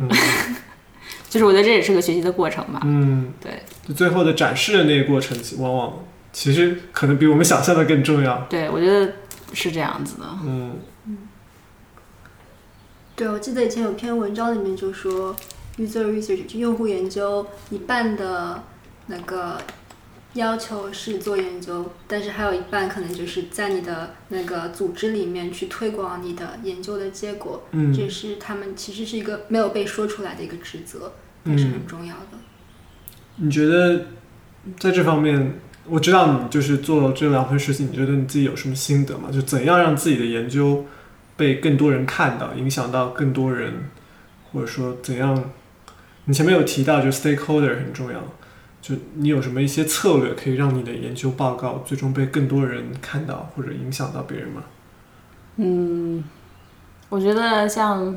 嗯 <laughs> 就是我觉得这也是个学习的过程吧。嗯，对就最后的展示的那个过程，往往其实可能比我们想象的更重要。对，我觉得是这样子的。嗯对，我记得以前有篇文章里面就说，user research 就用户研究一半的那个要求是做研究，但是还有一半可能就是在你的那个组织里面去推广你的研究的结果，嗯这嗯是他们其实是一个没有被说出来的一个职责，但是嗯很重要的。你觉得在这方面，我知道你就是做这两份事情，你觉得你自己有什么心得吗？就怎样让自己的研究被更多人看到，影响到更多人，或者说怎样？你前面有提到，就 stakeholder 很重要，就你有什么一些策略可以让你的研究报告最终被更多人看到，或者影响到别人吗？嗯，我觉得像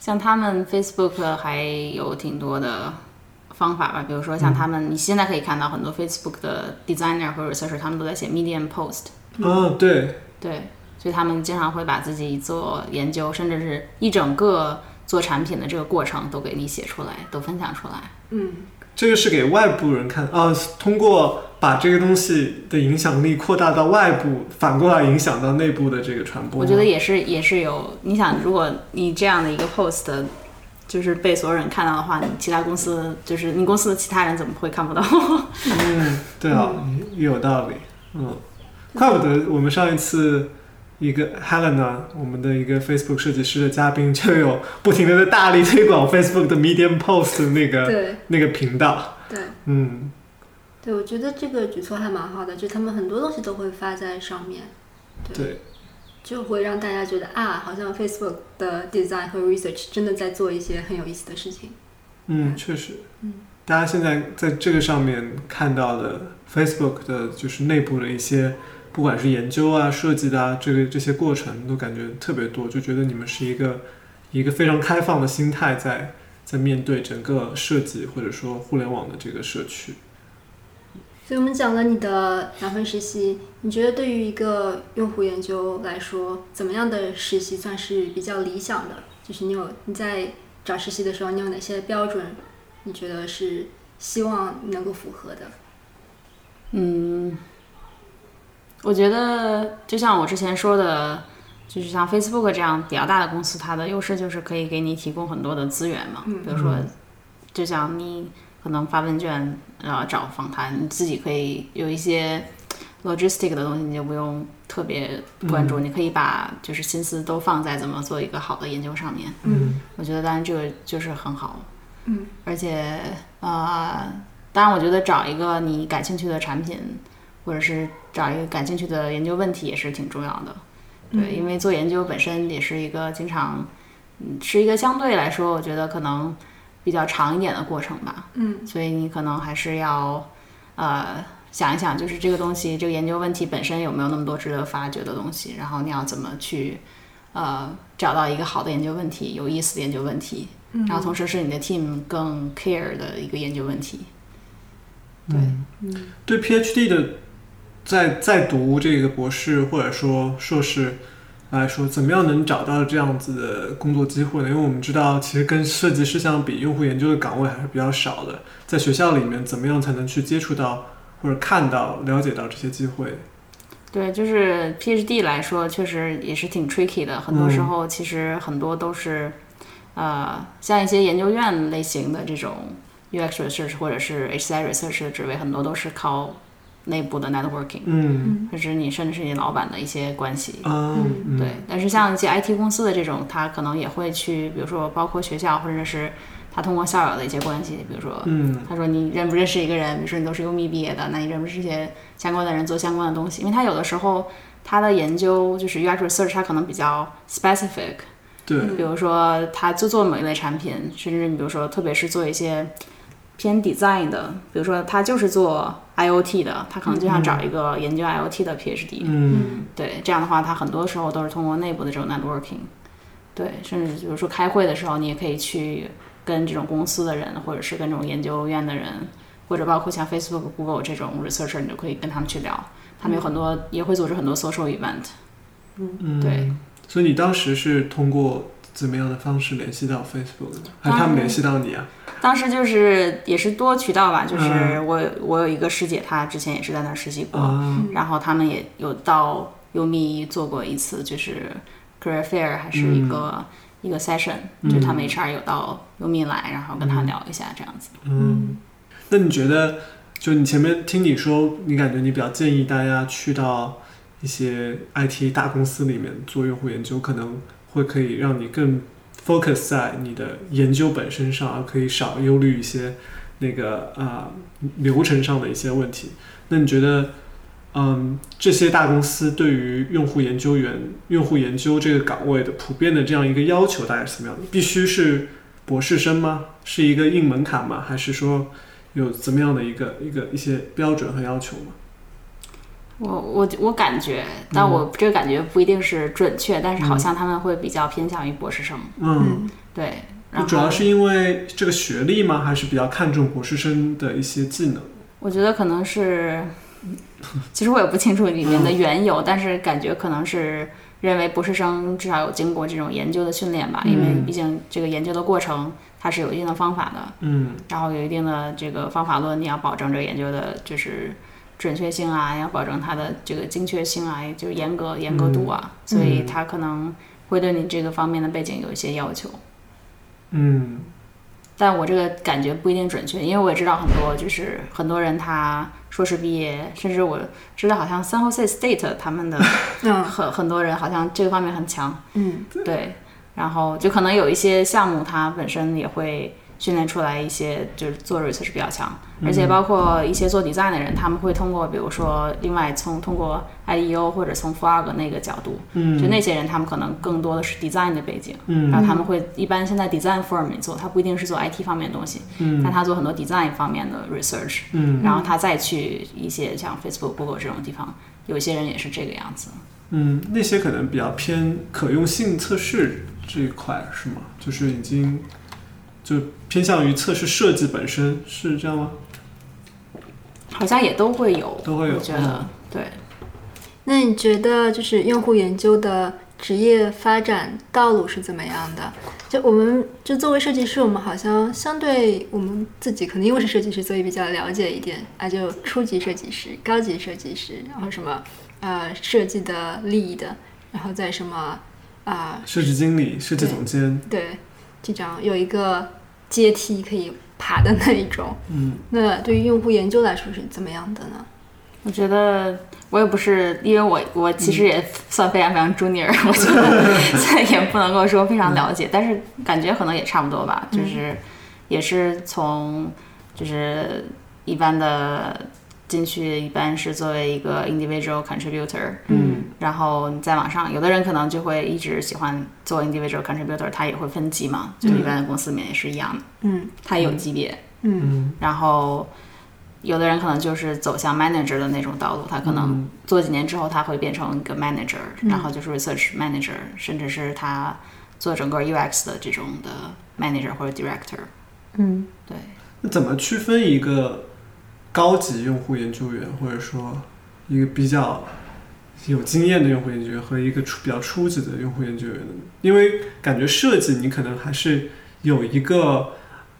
像他们 Facebook 还有挺多的方法吧，比如说像他们，你现在可以看到很多 Facebook 的 designer 或者 researcher，他们都在写 Medium post，啊，对，对，所以他们经常会把自己做研究，甚至是一整个做产品的这个过程都给你写出来，都分享出来。嗯这个是给外部人看啊，通过把这个东西的影响力扩大到外部，反过来影响到内部的这个传播。我觉得也是也是有，你想，如果你这样的一个 post，就是被所有人看到的话，你其他公司就是你公司的其他人怎么会看不到？嗯，对啊，也有道理。嗯，怪不得我们上一次一个 Helena，我们的一个 Facebook 设计师的嘉宾，就有 <laughs> 不停的在大力推广 Facebook 的 Medium Post 的那个对。那个频道。对。嗯。对，我觉得这个举措还蛮好的，就他们很多东西都会发在上面，对，就会让大家觉得啊，好像 Facebook 的 design 和 research 真的在做一些很有意思的事情。嗯，确实。嗯，大家现在在这个上面看到的 Facebook 的，就是内部的一些，不管是研究啊、设计的啊，这个这些过程都感觉特别多，就觉得你们是一个一个非常开放的心态在在面对整个设计或者说互联网的这个社区。所以我们讲了你的两份实习，你觉得对于一个用户研究来说，怎么样的实习算是比较理想的？就是你有你在找实习的时候，你有哪些标准？你觉得是希望能够符合的？嗯，我觉得就像我之前说的，就是像 Facebook 这样比较大的公司，它的优势就是可以给你提供很多的资源嘛。嗯比如说，就像你可能发问卷，然后，找访谈，你自己可以有一些 logistic 的东西，你就不用特别关注，你可以把就是心思都放在怎么做一个好的研究上面。嗯我觉得当然这个就是很好，嗯，而且呃，当然我觉得找一个你感兴趣的产品，或者是找一个感兴趣的研究问题也是挺重要的。对，因为做研究本身也是一个经常，嗯，是一个相对来说，我觉得可能比较长一点的过程吧。嗯所以你可能还是要呃想一想，就是这个东西，这个研究问题本身有没有那么多值得发掘的东西，然后你要怎么去呃找到一个好的研究问题，有意思的研究问题，嗯然后同时是你的 team 更 care 的一个研究问题。对，嗯对 PhD 的在在读这个博士或者说硕士，来说，怎么样能找到这样子的工作机会呢？因为我们知道，其实跟设计师相比，用户研究的岗位还是比较少的。在学校里面，怎么样才能去接触到或者看到、了解到这些机会？对，就是 PhD 来说，确实也是挺 tricky 的。很多时候，其实很多都是，呃，像一些研究院类型的这种 UX research 或者是 HCI research 的职位，很多都是靠内部的 networking，嗯，或者是你甚至是你老板的一些关系。啊，嗯对，但是像一些 IT 公司的这种，他可能也会去，比如说包括学校或者是他通过校友的一些关系，比如说，嗯他说你认不认识一个人，比如说你都是优密毕业的，那你认不认识一些相关的人做相关的东西？因为他有的时候他的研究就是 UX research，他可能比较 specific，对，比如说他就做某一类产品，甚至你比如说特别是做一些偏 design 的，比如说他就是做 IoT 的，他可能就想找一个研究 IoT 的 PhD，、嗯。对，这样的话，他很多时候都是通过内部的这种 networking，对，甚至比如说开会的时候，你也可以去跟这种公司的人，或者是跟这种研究院的人，或者包括像 Facebook、Google 这种 researcher，你就可以跟他们去聊。他们有很多也会组织很多 social event，嗯，对。所以你当时是通过怎么样的方式联系到 Facebook 呢？还是他们联系到你啊？当时就是也是多渠道吧，就是嗯我有我有一个师姐，她之前也是在那儿实习过，啊，然后他们也有到优密做过一次，就是 career fair 还是一个、一个 session，就是他们 HR 有到优密来，然后跟他聊一下这样子。嗯，那你觉得，就你前面听你说，你感觉你比较建议大家去到一些 IT 大公司里面做用户研究，可能会可以让你更 focus 在你的研究本身上，而可以少忧虑一些那个啊、流程上的一些问题。那你觉得，嗯，这些大公司对于用户研究员、用户研究这个岗位的普遍的这样一个要求大概是怎么样的？必须是博士生吗？是一个硬门槛吗？还是说有怎么样的一个一个一些标准和要求吗？我我我感觉，但我这个感觉不一定是准确，但是好像他们会比较偏向于博士生，嗯，对。然后主要是因为这个学历吗？还是比较看重博士生的一些技能？我觉得可能是，其实我也不清楚里面的缘由，但是感觉可能是认为博士生至少有经过这种研究的训练吧，因为嗯毕竟这个研究的过程它是有一定的方法的，嗯然后有一定的这个方法论，你要保证这个研究的就是准确性啊，要保证它的这个精确性啊，就是严格严格度啊，所以它可能会对你这个方面的背景有一些要求。嗯。但我这个感觉不一定准确，因为我也知道很多，就是很多人他硕士毕业，甚至我知道好像 San Jose State 他们的 <laughs> 嗯。很很多人好像这个方面很强，嗯。对，然后就可能有一些项目它本身也会训练出来一些就是做 research 比较强，而且包括一些做 design 的人，他们会通过比如说另外从通过 IDEO 或者从 Frog 那个角度，嗯就那些人他们可能更多的是 design 的背景。嗯然后他们会一般现在 design firm 里做，他不一定是做 IT 方面的东西，嗯但他做很多 design 方面的 research，嗯然后他再去一些像 Facebook、Google 这种地方，有些人也是这个样子。嗯，那些可能比较偏可用性测试这一块是吗？就是已经就偏向于测试设计本身，是这样吗？好像也都会有，都会有我觉得对。那你觉得就是用户研究的职业发展道路是怎么样的？就我们就作为设计师，我们好像相对我们自己可能因为是设计师，所以比较了解一点啊，就初级设计师、高级设计师，然后什么呃设计的 lead，然后再什么啊、设计经理、设计总监，对，这张有一个阶梯可以爬的那一种。嗯那对于用户研究来说是怎么样的呢？我觉得我也不是，因为我我其实也算非常非常 junior，<laughs> 我觉得 <laughs> 所以也不能够说非常了解，但是感觉可能也差不多吧，就是也是从就是一般的进去，一般是作为一个 individual contributor，嗯。然后你再往上，有的人可能就会一直喜欢做 individual contributor，他也会分级嘛，就一般的公司里面也是一样的，嗯。他有级别，嗯。嗯。然后有的人可能就是走向 manager 的那种道路，他可能嗯。做几年之后，他会变成一个 manager，、嗯。然后就是 research manager，甚至是他做整个 UX 的这种的 manager 或者 director。嗯。对，那怎么区分一个高级用户研究员，或者说一个比较有经验的用户研究员和一个初比较初级的用户研究员呢？因为感觉设计你可能还是有一个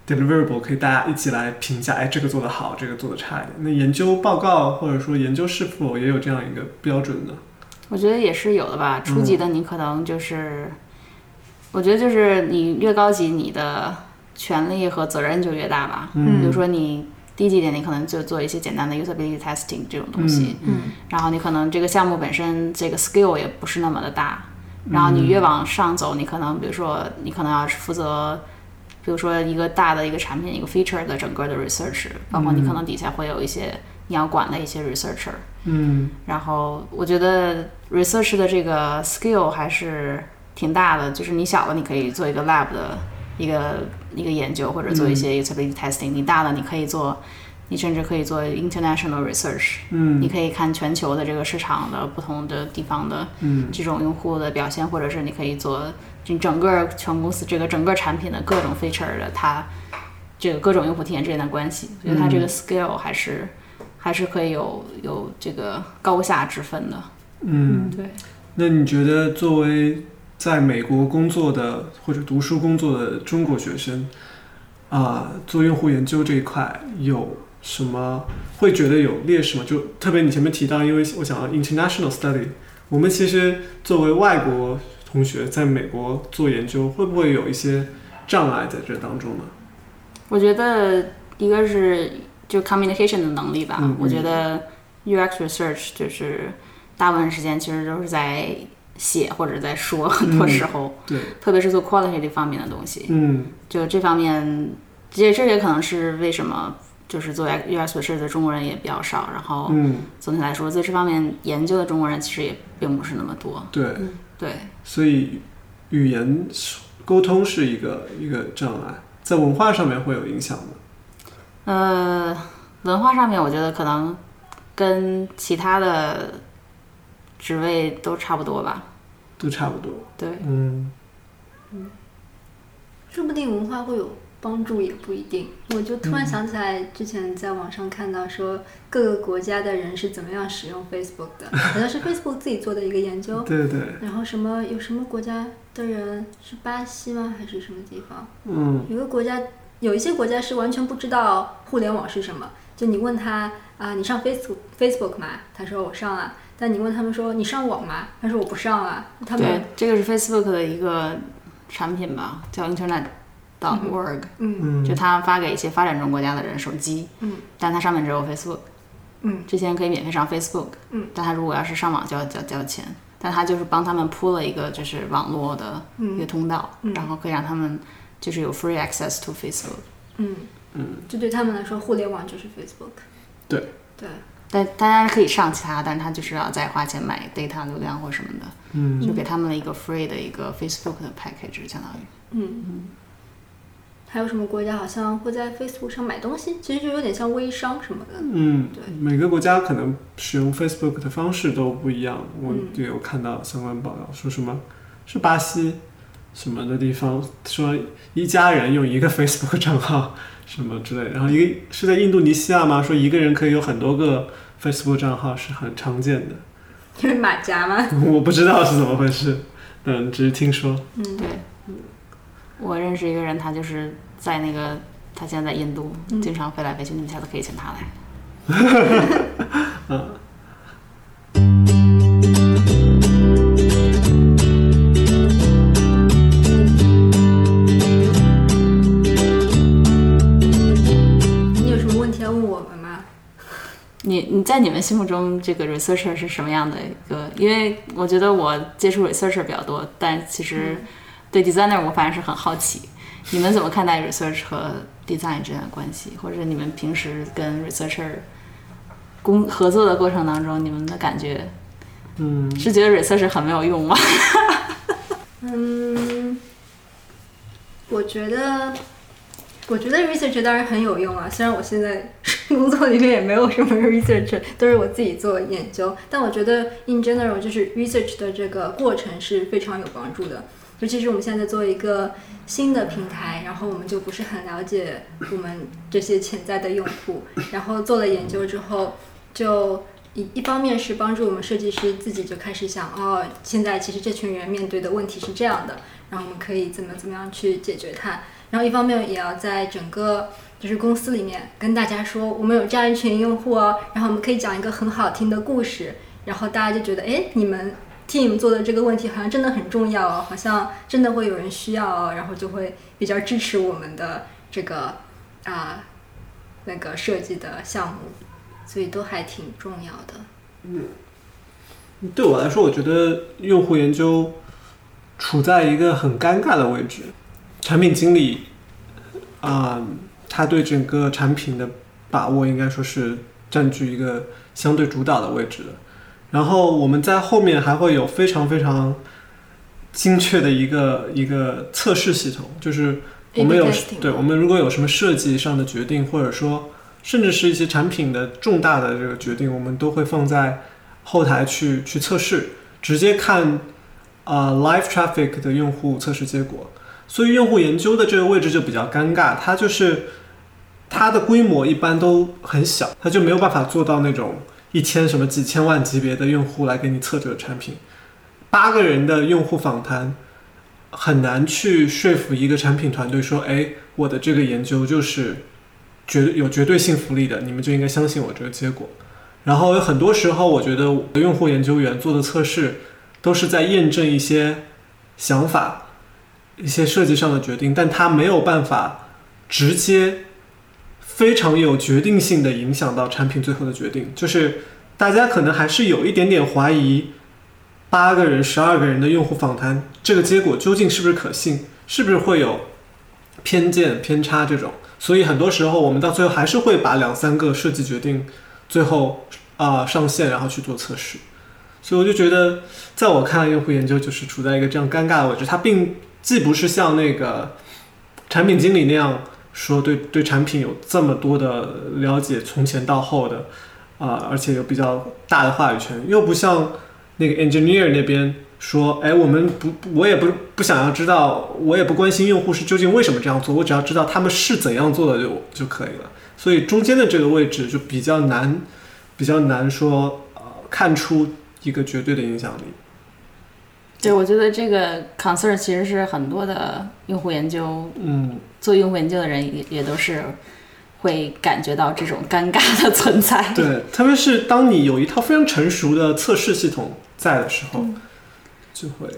deliverable 可以大家一起来评价，哎，这个做得好，这个做得差一点。那研究报告或者说研究是否也有这样一个标准呢？我觉得也是有的吧。初级的你可能就是，我觉得就是你越高级，你的权利和责任就越大吧。嗯比如说你低级点，你可能就做一些简单的 usability testing 这种东西，嗯。然后你可能这个项目本身这个 skill 也不是那么的大，然后你越往上走，你可能比如说你可能要是负责，比如说一个大的一个产品一个 feature 的整个的 research，包括你可能底下会有一些你要管的一些 researcher，嗯。然后我觉得 research 的这个 skill 还是挺大的，就是你小了你可以做一个 lab 的一个一个研究，或者做一些 usability testing；、你大了你可以做，你甚至可以做 international research，、嗯你可以看全球的这个市场的不同的地方的嗯这种用户的表现，或者是你可以做你整个全公司这个整个产品的各种 feature 的它这个各种用户体验之间的关系。我觉得它这个 scale 还是、还是可以有有这个高下之分的。嗯。对。那你觉得作为在美国工作的或者读书工作的中国学生，啊、做用户研究这一块有什么会觉得有劣势吗？就特别你前面提到，因为我想到 international study，我们其实作为外国同学在美国做研究，会不会有一些障碍在这当中呢？我觉得一个是就 communication 的能力吧。我觉得 UX research 就是大部分时间其实都是在写或者在说，很多时候，对，特别是做 quality 这方面的东西。嗯就这方面，这这也可能是为什么就是做 UX research 的中国人也比较少。然后嗯，总体来说，在这方面研究的中国人其实也并不是那么多。对，对，所以语言沟通是一个一个障碍，在文化上面会有影响吗？呃，文化上面我觉得可能跟其他的职位都差不多吧。都差不多。对，嗯嗯说不定文化会有帮助，也不一定。我就突然想起来，之前在网上看到说各个国家的人是怎么样使用 Facebook 的，好像是 Facebook 自己做的一个研究。<laughs> 对对，然后什么有什么国家的人是巴西吗？还是什么地方？嗯有个国家，有一些国家是完全不知道互联网是什么。就你问他啊、你上 Facebook Facebook 吗？他说我上了。但你问他们说你上网吗？他说我不上啊。他们对，这个是 Facebook 的一个产品吧，叫 Internet.org，、嗯。嗯，就他发给一些发展中国家的人手机，嗯。但它上面只有 Facebook，嗯。这些人可以免费上 Facebook，嗯，但他如果要是上网就要交交钱，但他就是帮他们铺了一个就是网络的一个通道，嗯。然后可以让他们就是有 free access to Facebook。嗯。嗯，就对他们来说，互联网就是 Facebook。对。对，但大家可以上其他，但他就是要再花钱买 data 流量或什么的，嗯就给他们了一个 free 的一个 Facebook 的 package，相当于。嗯嗯，还有什么国家好像会在 Facebook 上买东西？其实就有点像微商什么的。嗯对，每个国家可能使用 Facebook 的方式都不一样。我有看到相关报道，说什么是巴西什么的地方，说一家人用一个 Facebook 账号什么之类的，然后一个是在印度尼西亚吗？说一个人可以有很多个 Facebook 账号是很常见的，因 <laughs> 为马甲吗。<laughs> 我不知道是怎么回事，嗯，只是听说。嗯，对，我认识一个人，他就是在那个，他现在在印度，嗯经常飞来飞去，你们下次可以请他来。<laughs> 嗯你你在你们心目中这个 researcher 是什么样的一个？因为我觉得我接触 researcher 比较多，但其实对 designer 我反而是很好奇，你们怎么看待 research 和 design 之间的关系，或者你们平时跟 researcher 工合作的过程当中，你们的感觉嗯是觉得 research 很没有用吗？<laughs> 嗯，我觉得，我觉得 research 当然很有用啊。虽然我现在 <laughs> 工作里面也没有什么 research，都是我自己做研究，但我觉得 in general 就是 research 的这个过程是非常有帮助的。尤其是我们现在做一个新的平台，然后我们就不是很了解我们这些潜在的用户，然后做了研究之后，就一一方面是帮助我们设计师自己就开始想，哦，现在其实这群人面对的问题是这样的，然后我们可以怎么怎么样去解决它。然后一方面也要在整个就是公司里面跟大家说，我们有这样一群用户哦，然后我们可以讲一个很好听的故事，然后大家就觉得，哎，你们 team 做的这个问题好像真的很重要哦，好像真的会有人需要哦，然后就会比较支持我们的这个啊、那个设计的项目，所以都还挺重要的。嗯对我来说，我觉得用户研究处在一个很尴尬的位置。产品经理啊、他对整个产品的把握应该说是占据一个相对主导的位置的。然后我们在后面还会有非常非常精确的一个一个测试系统，就是我们有对我们如果有什么设计上的决定，或者说甚至是一些产品的重大的这个决定，我们都会放在后台去去测试，直接看啊、live traffic 的用户测试结果。所以用户研究的这个位置就比较尴尬，它就是它的规模一般都很小，它就没有办法做到那种一千什么几千万级别的用户来给你测这个产品。八个人的用户访谈很难去说服一个产品团队说，哎，我的这个研究就是绝有绝对信服力的，你们就应该相信我这个结果。然后有很多时候，我觉得用户研究员做的测试都是在验证一些想法、一些设计上的决定，但它没有办法直接非常有决定性的影响到产品最后的决定。就是大家可能还是有一点点怀疑，八个人、十二个人的用户访谈这个结果究竟是不是可信，是不是会有偏见、偏差这种。所以很多时候我们到最后还是会把两三个设计决定最后啊、上线，然后去做测试。所以我就觉得，在我看来，用户研究就是处在一个这样尴尬的位置。它并既不是像那个产品经理那样说对对产品有这么多的了解，从前到后的啊、而且有比较大的话语权，又不像那个 engineer 那边说，哎，我们不，我也不不想要知道，我也不关心用户是究竟为什么这样做，我只要知道他们是怎样做的就就可以了。所以中间的这个位置就比较难，比较难说呃看出一个绝对的影响力。对，我觉得这个 concern 其实是很多的用户研究嗯，做用户研究的人也也都是会感觉到这种尴尬的存在。对，特别是当你有一套非常成熟的测试系统在的时候，就会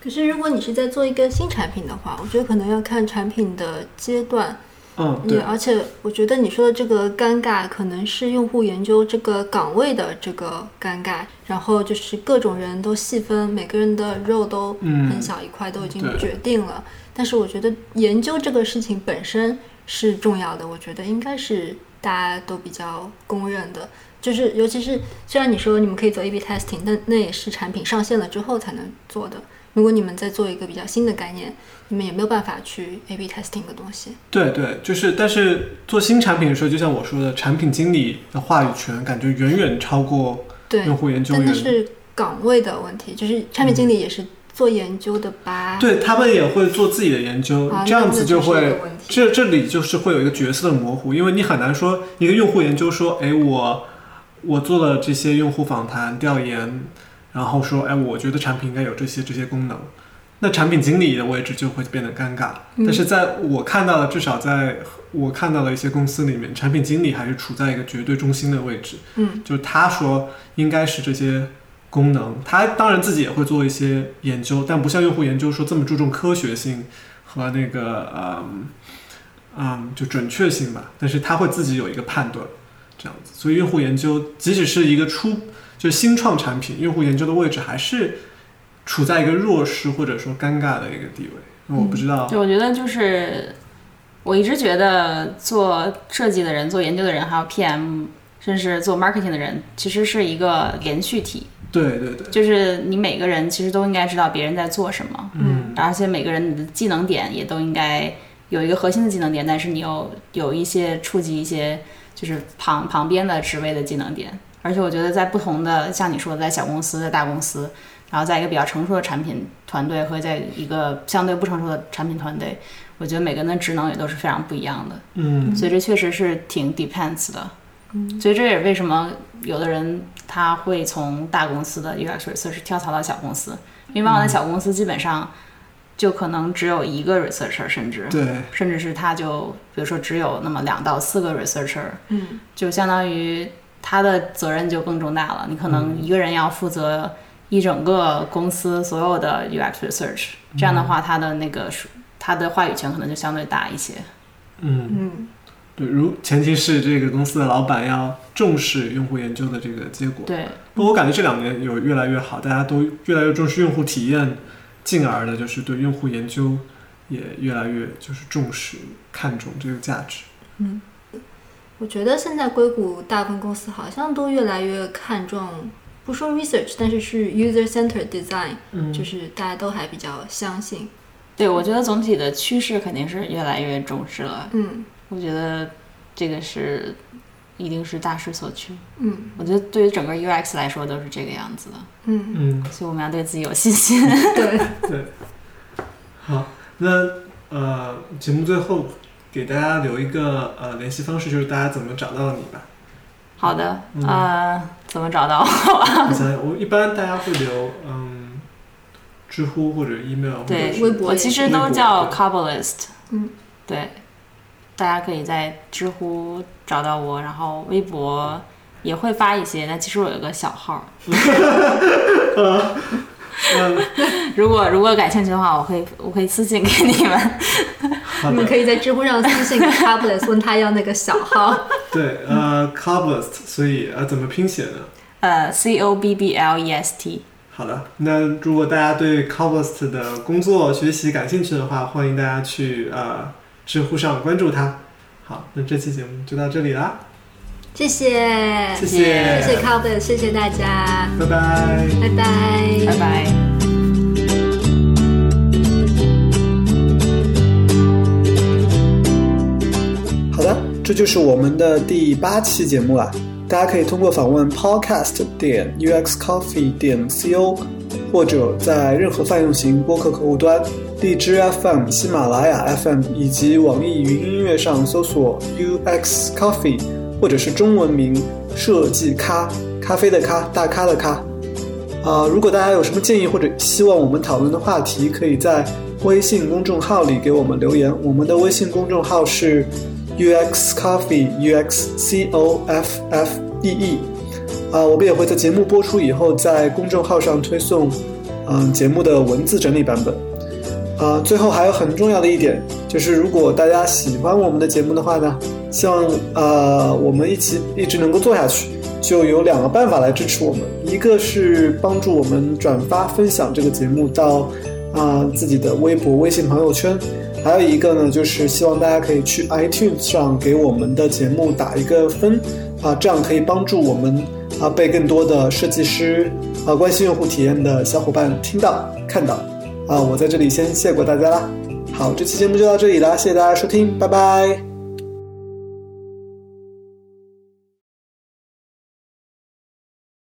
可是如果你是在做一个新产品的话，我觉得可能要看产品的阶段，嗯，对，而且我觉得你说的这个尴尬，可能是用户研究这个岗位的这个尴尬，然后就是各种人都细分，每个人的肉都嗯很小一块，都已经决定了。但是我觉得研究这个事情本身是重要的，我觉得应该是大家都比较公认的。就是尤其是虽然你说你们可以做 A/B testing，但那也是产品上线了之后才能做的。如果你们在做一个比较新的概念，你们也没有办法去 A/B testing 的东西。对对，就是，但是做新产品的时候，就像我说的，产品经理的话语权感觉远远超过对，用户研究员。但那是岗位的问题，就是产品经理也是做研究的吧？对他们也会做自己的研究，啊，这样子就会这这里就是会有一个角色的模糊，因为你很难说一个用户研究说，哎，我我做了这些用户访谈调研，然后说，哎，我觉得产品应该有这些这些功能，那产品经理的位置就会变得尴尬。嗯但是在我看到的，至少在我看到的一些公司里面，产品经理还是处在一个绝对中心的位置，嗯，就是他说应该是这些功能，他当然自己也会做一些研究，但不像用户研究说这么注重科学性和那个嗯嗯就准确性吧，但是他会自己有一个判断，这样子。所以用户研究即使是一个初就是新创产品，用户研究的位置还是处在一个弱势或者说尴尬的一个地位。那我不知道，就我觉得就是，我一直觉得做设计的人、做研究的人，还有 PM，甚至做 marketing 的人，其实是一个连续体。对对对，就是你每个人其实都应该知道别人在做什么，嗯而且每个人你的技能点也都应该有一个核心的技能点，但是你又有一些触及一些就是旁旁边的职位的技能点。而且我觉得在不同的像你说的，在小公司、在大公司，然后在一个比较成熟的产品团队和在一个相对不成熟的产品团队，我觉得每个人的职能也都是非常不一样的，嗯所以这确实是挺 depends 的。嗯所以这也为什么有的人他会从大公司的 UX research 跳槽到小公司，因为往往在小公司基本上就可能只有一个 researcher，甚至对，甚至是他就比如说只有那么两到四个 researcher，嗯就相当于他的责任就更重大了。你可能一个人要负责一整个公司所有的 UX research，这样的话，他的那个是他的话语权可能就相对大一些。嗯，嗯对，如前提是这个公司的老板要重视用户研究的这个结果。对，不过我感觉这两年有越来越好，大家都越来越重视用户体验，进而呢就是对用户研究也越来越就是重视看重这个价值。嗯，我觉得现在硅谷大部分公司好像都越来越看重，不说 research，但是是 user centered design，、嗯就是大家都还比较相信。对我觉得总体的趋势肯定是越来越重视了。嗯我觉得这个是一定是大势所趋。嗯我觉得对于整个 UX 来说都是这个样子的，嗯，嗯，所以我们要对自己有信心。<laughs> 对，对。好，那呃，节目最后给大家留一个呃联系方式，就是大家怎么找到你吧。好的，嗯呃，怎么找到 <laughs> 我？我想想，我一般大家会留嗯，知乎或者 email 或者对微博我其实都叫对 Cobbleist，嗯，对，大家可以在知乎找到我，然后微博也会发一些，但其实我有个小号，<laughs> 嗯，如果如果感兴趣的话，我可以我可以私信给你们。你们可以在知乎上私信 c a b a l i s t 问他要那个小号。对，呃 c o b l i s t 所以呃怎么拼写呢？呃，C O B B L E S T，好的，那如果大家对 Coblest 的工作学习感兴趣的话，欢迎大家去呃知乎上关注他。好，那这期节目就到这里啦，谢谢，谢谢谢谢 Coblest，谢谢大家，拜拜。拜拜，拜拜。这就是我们的第八期节目啦。大家可以通过访问 podcast 点 uxcoffee 点 co，或者在任何泛用型播客客户端、荔枝 FM、喜马拉雅 FM 以及网易云音乐上搜索 UX Coffee，或者是中文名设计咖，咖啡的咖，大咖的咖。啊、如果大家有什么建议或者希望我们讨论的话题，可以在微信公众号里给我们留言。我们的微信公众号是 UX Coffee UX C O F F E E。啊，我们也会在节目播出以后，在公众号上推送，嗯、节目的文字整理版本。啊，最后还有很重要的一点，就是如果大家喜欢我们的节目的话呢，希望呃我们一起一直能够做下去，就有两个办法来支持我们，一个是帮助我们转发分享这个节目到啊、自己的微博、微信朋友圈，还有一个呢就是希望大家可以去 iTunes 上给我们的节目打一个分啊，这样可以帮助我们啊被更多的设计师啊关心用户体验的小伙伴听到看到。啊，我在这里先谢过大家啦。好，这期节目就到这里啦，谢谢大家收听，拜拜。